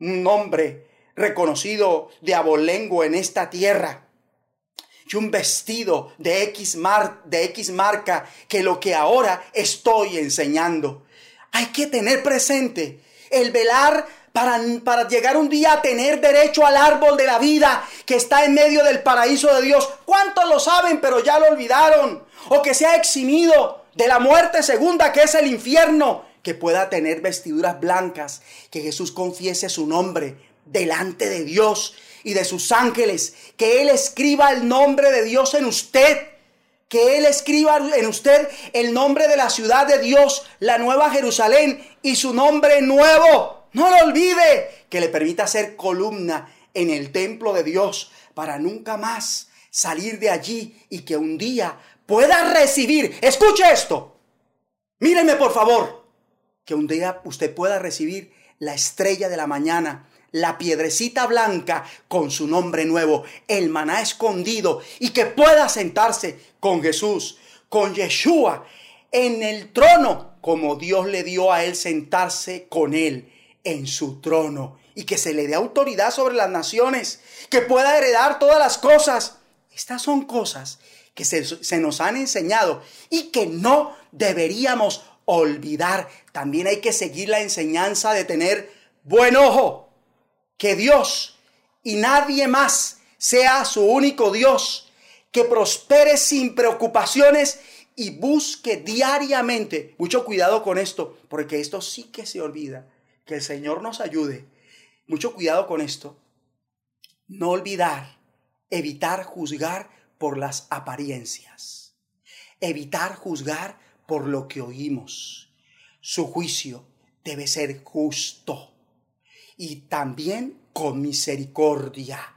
un nombre reconocido de abolengo en esta tierra y un vestido de X, de X marca que lo que ahora estoy enseñando. Hay que tener presente el velar para, para, llegar un día a tener derecho al árbol de la vida que está en medio del paraíso de Dios. ¿Cuántos lo saben pero ya lo olvidaron? O que se ha eximido de la muerte segunda que es el infierno. Que pueda tener vestiduras blancas, que Jesús confiese su nombre delante de Dios y de sus ángeles, que Él escriba el nombre de Dios en usted, que Él escriba en usted el nombre de la ciudad de Dios, la nueva Jerusalén y su nombre nuevo. No lo olvide, que le permita ser columna en el templo de Dios para nunca más salir de allí y que un día pueda recibir, escuche esto, míreme por favor, que un día usted pueda recibir la estrella de la mañana, la piedrecita blanca con su nombre nuevo, el maná escondido, y que pueda sentarse con Jesús, con Yeshua, en el trono, como Dios le dio a él sentarse con él en su trono, y que se le dé autoridad sobre las naciones, que pueda heredar todas las cosas. Estas son cosas que se, se nos han enseñado y que no deberíamos olvidar. También hay que seguir la enseñanza de tener buen ojo, que Dios y nadie más sea su único Dios, que prospere sin preocupaciones y busque diariamente. Mucho cuidado con esto, porque esto sí que se olvida. Que el Señor nos ayude. Mucho cuidado con esto. No olvidar, evitar juzgar por las apariencias. Evitar juzgar por lo que oímos. Su juicio debe ser justo y también con misericordia.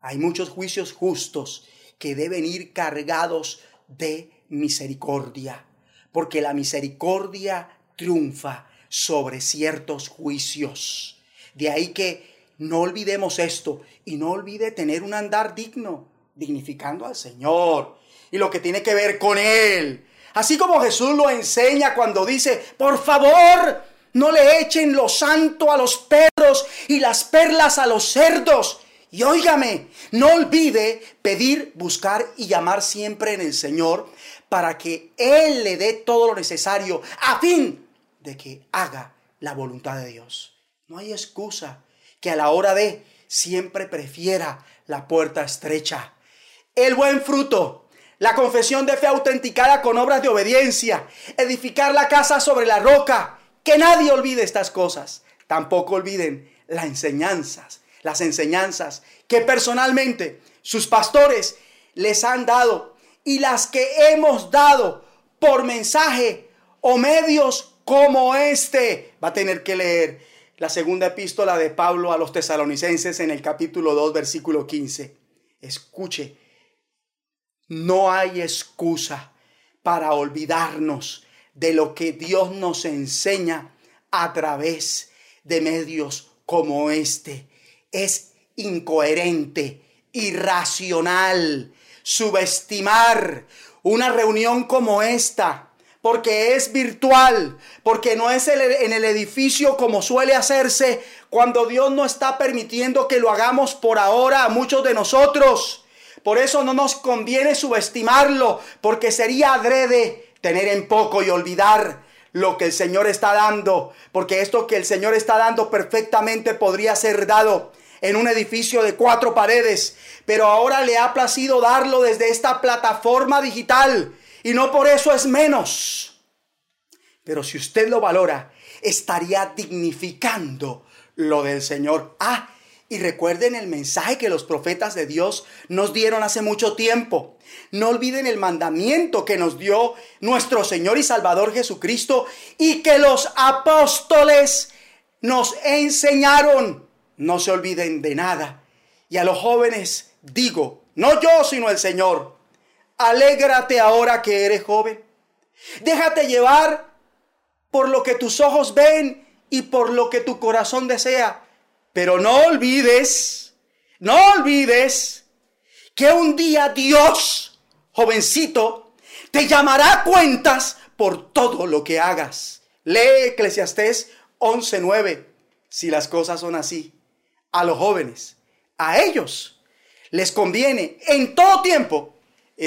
Hay muchos juicios justos que deben ir cargados de misericordia, porque la misericordia triunfa sobre ciertos juicios. De ahí que no olvidemos esto y no olvide tener un andar digno, dignificando al Señor y lo que tiene que ver con Él. Así como Jesús lo enseña cuando dice, por favor, no le echen lo santo a los perros y las perlas a los cerdos. Y óigame, no olvide pedir, buscar y llamar siempre en el Señor para que Él le dé todo lo necesario a fin de que haga la voluntad de Dios. No hay excusa que a la hora de siempre prefiera la puerta estrecha. El buen fruto, la confesión de fe autenticada con obras de obediencia, edificar la casa sobre la roca, que nadie olvide estas cosas. Tampoco olviden las enseñanzas, las enseñanzas que personalmente sus pastores les han dado y las que hemos dado por mensaje o medios como este. Va a tener que leer la segunda epístola de Pablo a los tesalonicenses en el capítulo 2, versículo 15. Escuche, no hay excusa para olvidarnos de lo que Dios nos enseña a través de medios como este. Es incoherente, irracional, subestimar una reunión como esta, porque es virtual, porque no es en el edificio como suele hacerse cuando Dios no está permitiendo que lo hagamos por ahora a muchos de nosotros. Por eso no nos conviene subestimarlo, porque sería adrede tener en poco y olvidar lo que el Señor está dando, porque esto que el Señor está dando perfectamente podría ser dado en un edificio de cuatro paredes, pero ahora le ha placido darlo desde esta plataforma digital y no por eso es menos. Pero si usted lo valora, estaría dignificando lo del Señor. Ah, y recuerden el mensaje que los profetas de Dios nos dieron hace mucho tiempo. No olviden el mandamiento que nos dio nuestro Señor y Salvador Jesucristo y que los apóstoles nos enseñaron. No se olviden de nada. Y a los jóvenes digo, no yo, sino el Señor, alégrate ahora que eres joven. Déjate llevar por lo que tus ojos ven y por lo que tu corazón desea pero no olvides, no olvides que un día Dios, jovencito, te llamará a cuentas por todo lo que hagas. Lee Eclesiastés 11:9. Si las cosas son así, a los jóvenes, a ellos les conviene en todo tiempo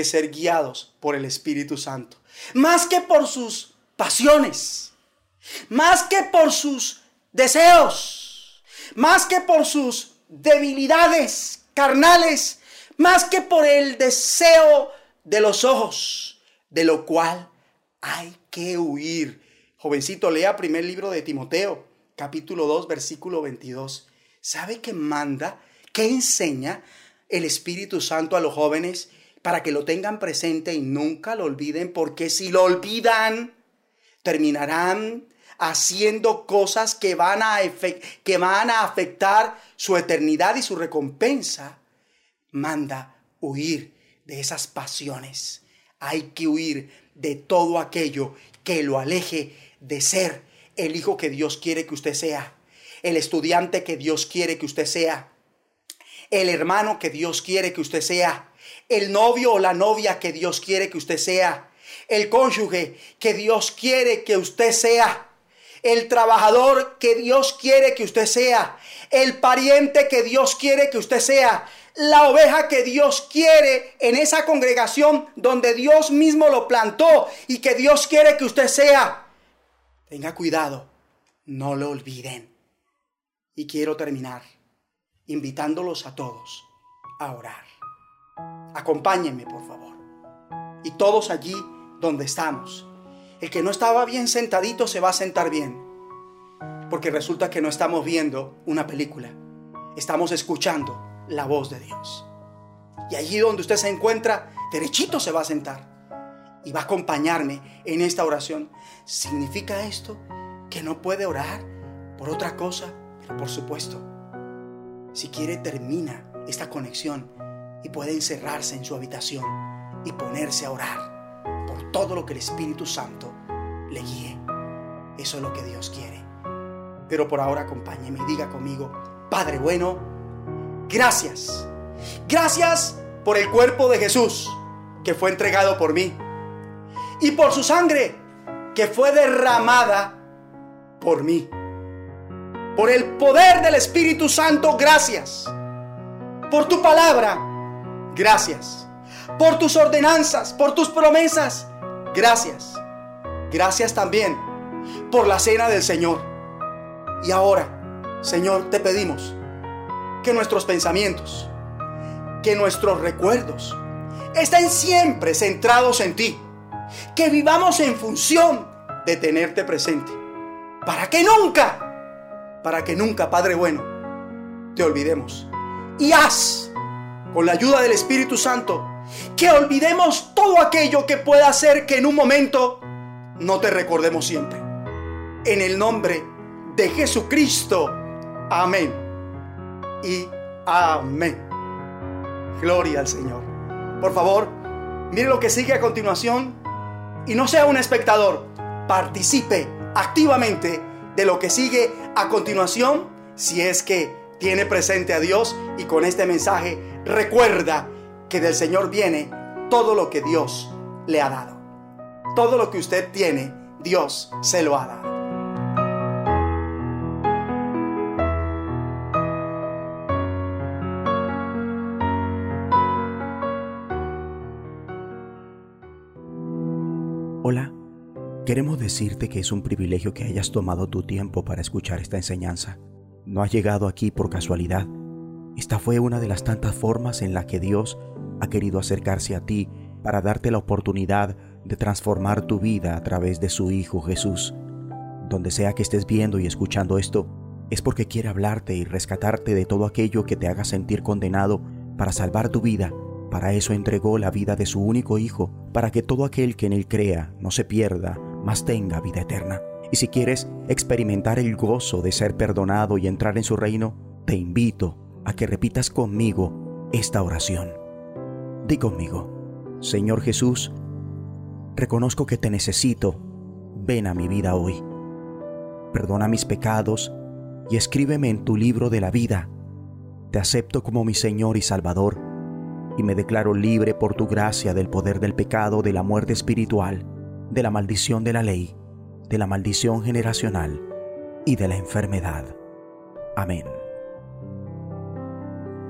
ser guiados por el Espíritu Santo, más que por sus pasiones, más que por sus deseos más que por sus debilidades carnales, más que por el deseo de los ojos, de lo cual hay que huir. Jovencito, lea primer libro de Timoteo, capítulo 2, versículo 22. ¿Sabe qué manda? ¿Qué enseña el Espíritu Santo a los jóvenes para que lo tengan presente y nunca lo olviden? Porque si lo olvidan, terminarán haciendo cosas que van, a que van a afectar su eternidad y su recompensa, manda huir de esas pasiones. Hay que huir de todo aquello que lo aleje de ser el hijo que Dios quiere que usted sea, el estudiante que Dios quiere que usted sea, el hermano que Dios quiere que usted sea, el novio o la novia que Dios quiere que usted sea, el cónyuge que Dios quiere que usted sea, el trabajador que Dios quiere que usted sea, el pariente que Dios quiere que usted sea, la oveja que Dios quiere en esa congregación donde Dios mismo lo plantó y que Dios quiere que usted sea. Tenga cuidado, no lo olviden. Y quiero terminar invitándolos a todos a orar. Acompáñenme, por favor. Y todos allí donde estamos. El que no estaba bien sentadito se va a sentar bien. Porque resulta que no estamos viendo una película. Estamos escuchando la voz de Dios. Y allí donde usted se encuentra, derechito se va a sentar y va a acompañarme en esta oración. ¿Significa esto que no puede orar por otra cosa? Pero por supuesto, si quiere termina esta conexión y puede encerrarse en su habitación y ponerse a orar por todo lo que el Espíritu Santo le guíe. Eso es lo que Dios quiere. Pero por ahora acompáñeme y diga conmigo, Padre bueno, gracias. Gracias por el cuerpo de Jesús que fue entregado por mí. Y por su sangre que fue derramada por mí. Por el poder del Espíritu Santo, gracias. Por tu palabra, gracias. Por tus ordenanzas, por tus promesas, gracias. Gracias también por la cena del Señor. Y ahora, Señor, te pedimos que nuestros pensamientos, que nuestros recuerdos estén siempre centrados en ti. Que vivamos en función de tenerte presente. Para que nunca, para que nunca, Padre bueno, te olvidemos. Y haz, con la ayuda del Espíritu Santo, que olvidemos todo aquello que pueda hacer que en un momento no te recordemos siempre. En el nombre de Jesucristo. Amén y amén. Gloria al Señor. Por favor, mire lo que sigue a continuación y no sea un espectador. Participe activamente de lo que sigue a continuación si es que tiene presente a Dios y con este mensaje recuerda que del Señor viene todo lo que Dios le ha dado. Todo lo que usted tiene, Dios se lo ha dado. Hola, queremos decirte que es un privilegio que hayas tomado tu tiempo para escuchar esta enseñanza. No has llegado aquí por casualidad. Esta fue una de las tantas formas en las que Dios ha querido acercarse a ti para darte la oportunidad de transformar tu vida a través de su Hijo Jesús. Donde sea que estés viendo y escuchando esto, es porque quiere hablarte y rescatarte de todo aquello que te haga sentir condenado para salvar tu vida para eso entregó la vida de su único Hijo, para que todo aquel que en Él crea no se pierda, mas tenga vida eterna. Y si quieres experimentar el gozo de ser perdonado y entrar en su reino, te invito a que repitas conmigo esta oración. Di conmigo, Señor Jesús, reconozco que te necesito, ven a mi vida hoy. Perdona mis pecados y escríbeme en tu libro de la vida. Te acepto como mi Señor y Salvador y me declaro libre por tu gracia del poder del pecado, de la muerte espiritual, de la maldición de la ley, de la maldición generacional y de la enfermedad. Amén.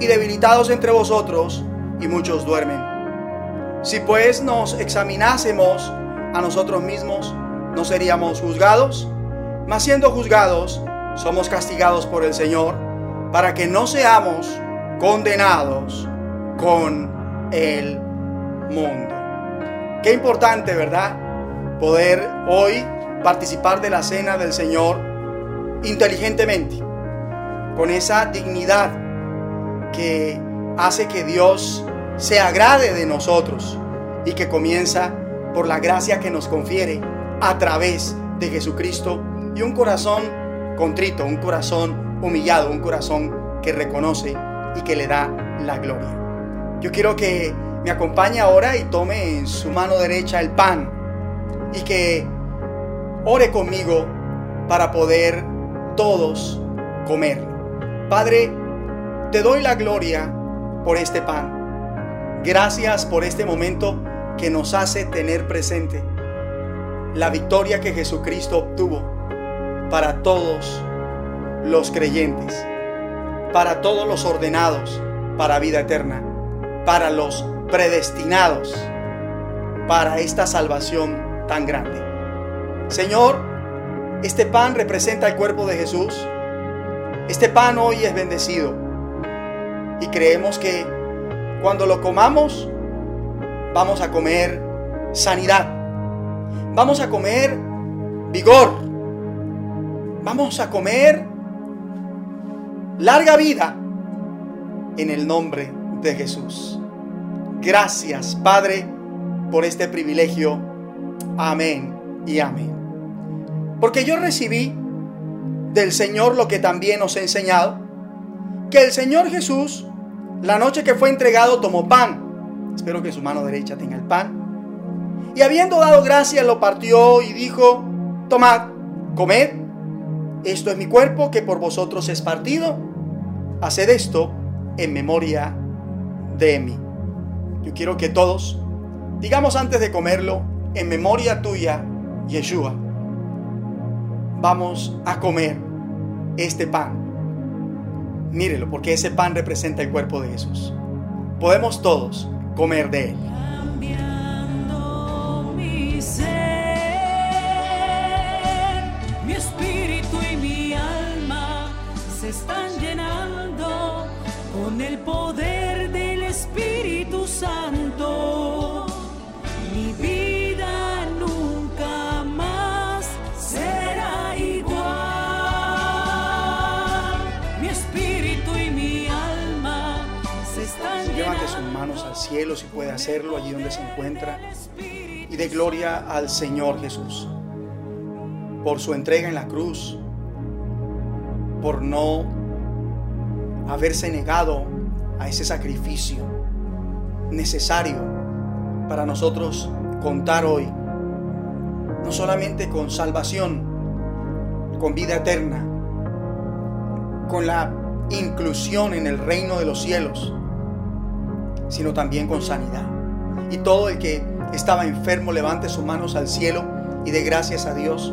y debilitados entre vosotros, y muchos duermen. Si pues nos examinásemos a nosotros mismos, no seríamos juzgados, mas siendo juzgados, somos castigados por el Señor, para que no seamos condenados con el mundo. Qué importante, ¿verdad? Poder hoy participar de la cena del Señor inteligentemente, con esa dignidad que hace que Dios se agrade de nosotros y que comienza por la gracia que nos confiere a través de Jesucristo y un corazón contrito, un corazón humillado, un corazón que reconoce y que le da la gloria. Yo quiero que me acompañe ahora y tome en su mano derecha el pan y que ore conmigo para poder todos comerlo. Padre, te doy la gloria por este pan. Gracias por este momento que nos hace tener presente la victoria que Jesucristo obtuvo para todos los creyentes, para todos los ordenados para vida eterna, para los predestinados para esta salvación tan grande. Señor, este pan representa el cuerpo de Jesús. Este pan hoy es bendecido. Y creemos que cuando lo comamos, vamos a comer sanidad. Vamos a comer vigor. Vamos a comer larga vida en el nombre de Jesús. Gracias, Padre, por este privilegio. Amén y amén. Porque yo recibí del Señor lo que también os he enseñado, que el Señor Jesús, la noche que fue entregado, tomó pan. Espero que su mano derecha tenga el pan. Y habiendo dado gracias, lo partió y dijo, tomad, comed, esto es mi cuerpo que por vosotros es partido. Haced esto en memoria de mí. Yo quiero que todos digamos antes de comerlo, en memoria tuya, Yeshua vamos a comer este pan. Mírelo, porque ese pan representa el cuerpo de Jesús. Podemos todos comer de él. Cambiando mi ser, mi espíritu y mi alma se están llenando con el poder del Espíritu Santo. Cielo si puede hacerlo allí donde se encuentra. Y de gloria al Señor Jesús por su entrega en la cruz, por no haberse negado a ese sacrificio necesario para nosotros contar hoy, no solamente con salvación, con vida eterna, con la inclusión en el reino de los cielos, sino también con sanidad. Y todo el que estaba enfermo levante sus manos al cielo y dé gracias a Dios,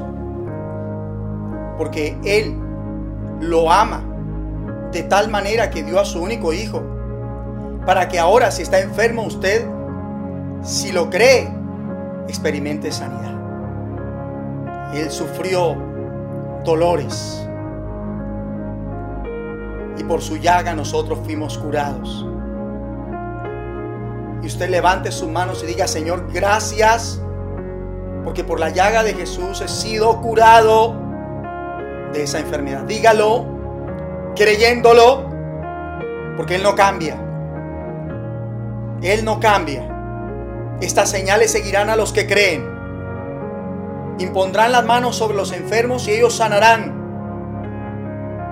porque Él lo ama de tal manera que dio a su único hijo, para que ahora si está enfermo usted, si lo cree, experimente sanidad. Él sufrió dolores y por su llaga nosotros fuimos curados. Y usted levante sus manos y diga, Señor, gracias, porque por la llaga de Jesús he sido curado de esa enfermedad. Dígalo, creyéndolo, porque Él no cambia. Él no cambia. Estas señales seguirán a los que creen. Impondrán las manos sobre los enfermos y ellos sanarán.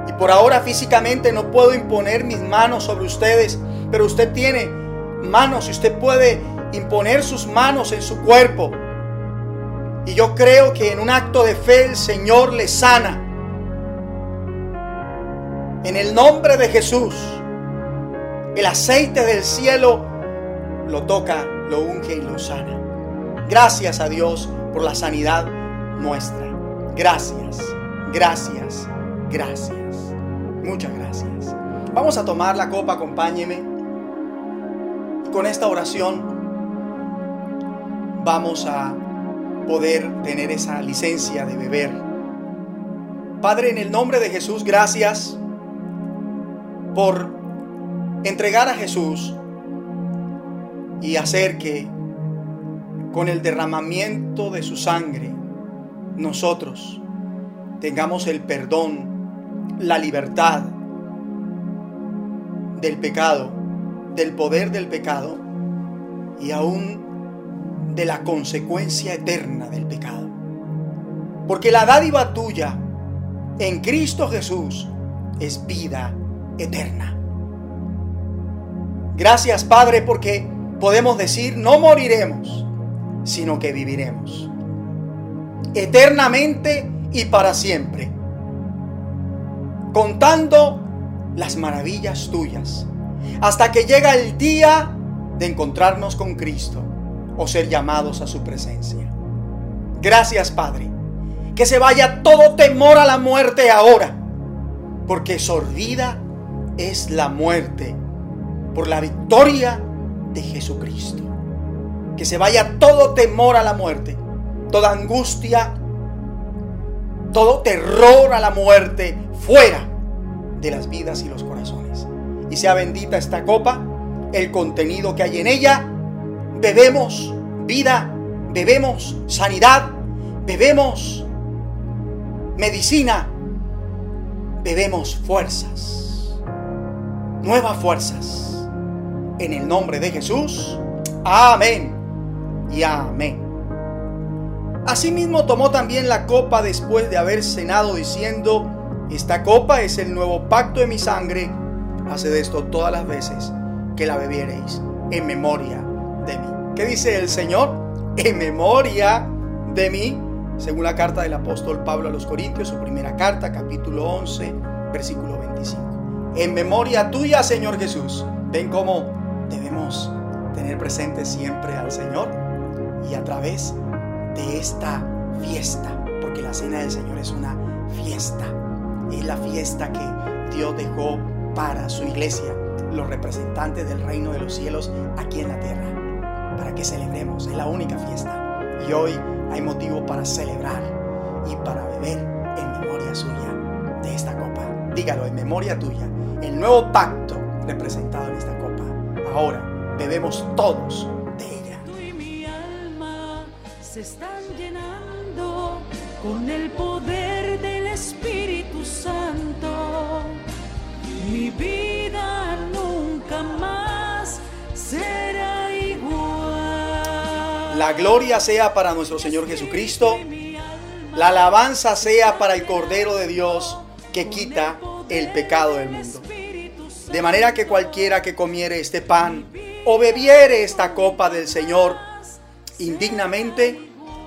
Y por ahora físicamente no puedo imponer mis manos sobre ustedes, pero usted tiene manos y usted puede imponer sus manos en su cuerpo. Y yo creo que en un acto de fe el Señor le sana. En el nombre de Jesús, el aceite del cielo lo toca, lo unge y lo sana. Gracias a Dios por la sanidad nuestra. Gracias, gracias, gracias. Muchas gracias. Vamos a tomar la copa, acompáñeme. Con esta oración vamos a poder tener esa licencia de beber. Padre, en el nombre de Jesús, gracias por entregar a Jesús y hacer que con el derramamiento de su sangre nosotros tengamos el perdón, la libertad del pecado, del poder del pecado y aún de la consecuencia eterna del pecado. Porque la dádiva tuya en Cristo Jesús es vida eterna. Gracias Padre porque podemos decir no moriremos, sino que viviremos. Eternamente y para siempre. Contando las maravillas tuyas. Hasta que llega el día de encontrarnos con Cristo o ser llamados a su presencia. Gracias Padre. Que se vaya todo temor a la muerte ahora. Porque sordida es la muerte por la victoria de Jesucristo. Que se vaya todo temor a la muerte, toda angustia, todo terror a la muerte fuera de las vidas y los corazones. Y sea bendita esta copa, el contenido que hay en ella. Bebemos vida, bebemos sanidad, bebemos medicina, bebemos fuerzas, nuevas fuerzas en el nombre de Jesús. Amén y amén. Asimismo tomó también la copa después de haber cenado diciendo, esta copa es el nuevo pacto de mi sangre, haced esto todas las veces que la bebiereis en memoria de mí. ¿Qué dice el Señor? En memoria de mí, según la carta del apóstol Pablo a los Corintios, su primera carta, capítulo 11, versículo 25. En memoria tuya, Señor Jesús, ven cómo debemos tener presente siempre al Señor y a través de esta fiesta, porque la cena del Señor es una fiesta, es la fiesta que Dios dejó para su iglesia, los representantes del reino de los cielos aquí en la tierra, para que celebremos, es la única fiesta. Y hoy hay motivo para celebrar y para beber en memoria suya de esta copa. Dígalo, en memoria tuya, el nuevo pacto representado en esta copa ahora bebemos todos de ella. Tú y mi alma se están llenando con el La gloria sea para nuestro Señor Jesucristo. La alabanza sea para el Cordero de Dios que quita el pecado del mundo. De manera que cualquiera que comiere este pan o bebiere esta copa del Señor indignamente,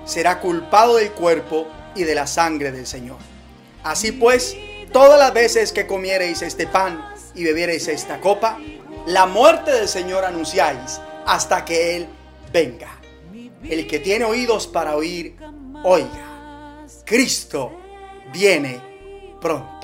será culpado del cuerpo y de la sangre del Señor. Así pues, todas las veces que comiereis este pan y bebiereis esta copa, la muerte del Señor anunciáis hasta que Él venga. El que tiene oídos para oír, oiga. Cristo viene pronto.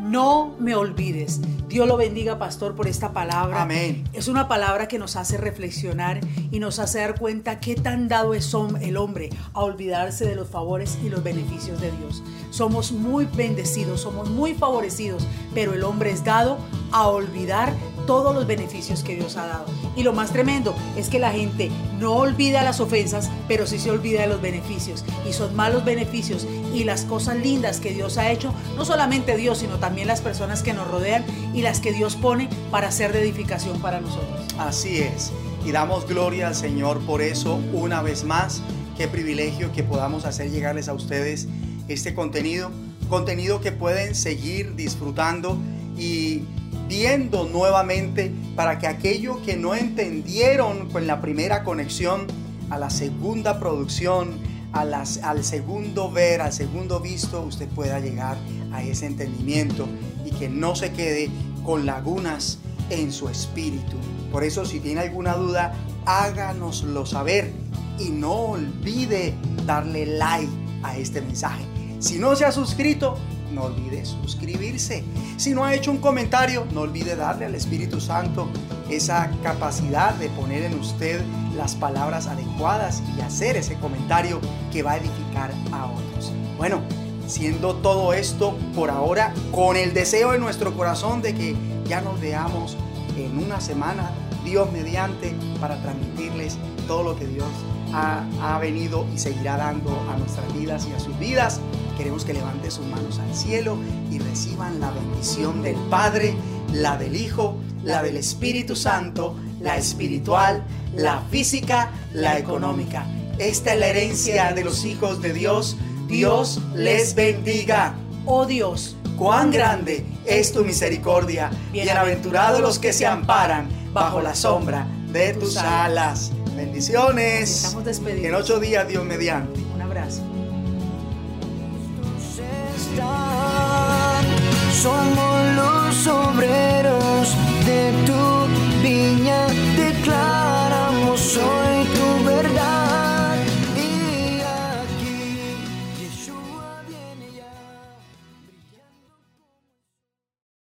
No me olvides. Dios lo bendiga, pastor, por esta palabra. Amén. Es una palabra que nos hace reflexionar y nos hace dar cuenta qué tan dado es el hombre a olvidarse de los favores y los beneficios de Dios. Somos muy bendecidos, somos muy favorecidos, pero el hombre es dado a olvidar todos los beneficios que Dios ha dado. Y lo más tremendo es que la gente no olvida las ofensas, pero sí se olvida de los beneficios. Y son malos beneficios y las cosas lindas que Dios ha hecho, no solamente Dios, sino también las personas que nos rodean y las que Dios pone para ser de edificación para nosotros. Así es. Y damos gloria al Señor por eso una vez más. Qué privilegio que podamos hacer llegarles a ustedes este contenido. Contenido que pueden seguir disfrutando y viendo nuevamente para que aquello que no entendieron con la primera conexión a la segunda producción, a las, al segundo ver, al segundo visto, usted pueda llegar a ese entendimiento y que no se quede con lagunas en su espíritu. Por eso si tiene alguna duda, háganoslo saber y no olvide darle like a este mensaje. Si no se ha suscrito, no olvide suscribirse. Si no ha hecho un comentario, no olvide darle al Espíritu Santo esa capacidad de poner en usted las palabras adecuadas y hacer ese comentario que va a edificar a otros. Bueno, siendo todo esto por ahora, con el deseo en nuestro corazón de que ya nos veamos en una semana, Dios mediante, para transmitirles todo lo que Dios ha, venido y seguirá dando a nuestras vidas y a sus vidas. Queremos que levante sus manos al cielo y reciban la bendición del Padre, la del Hijo, la del Espíritu Santo, la espiritual, la física, la económica. Esta es la herencia de los hijos de Dios. Dios les bendiga. Oh Dios, cuán grande es tu misericordia. Bienaventurados los que se amparan bajo la sombra de tus alas. Bendiciones. Estamos despedidos. En ocho días, Dios mediante. Somos los obreros de tu viña, declaramos hoy tu verdad.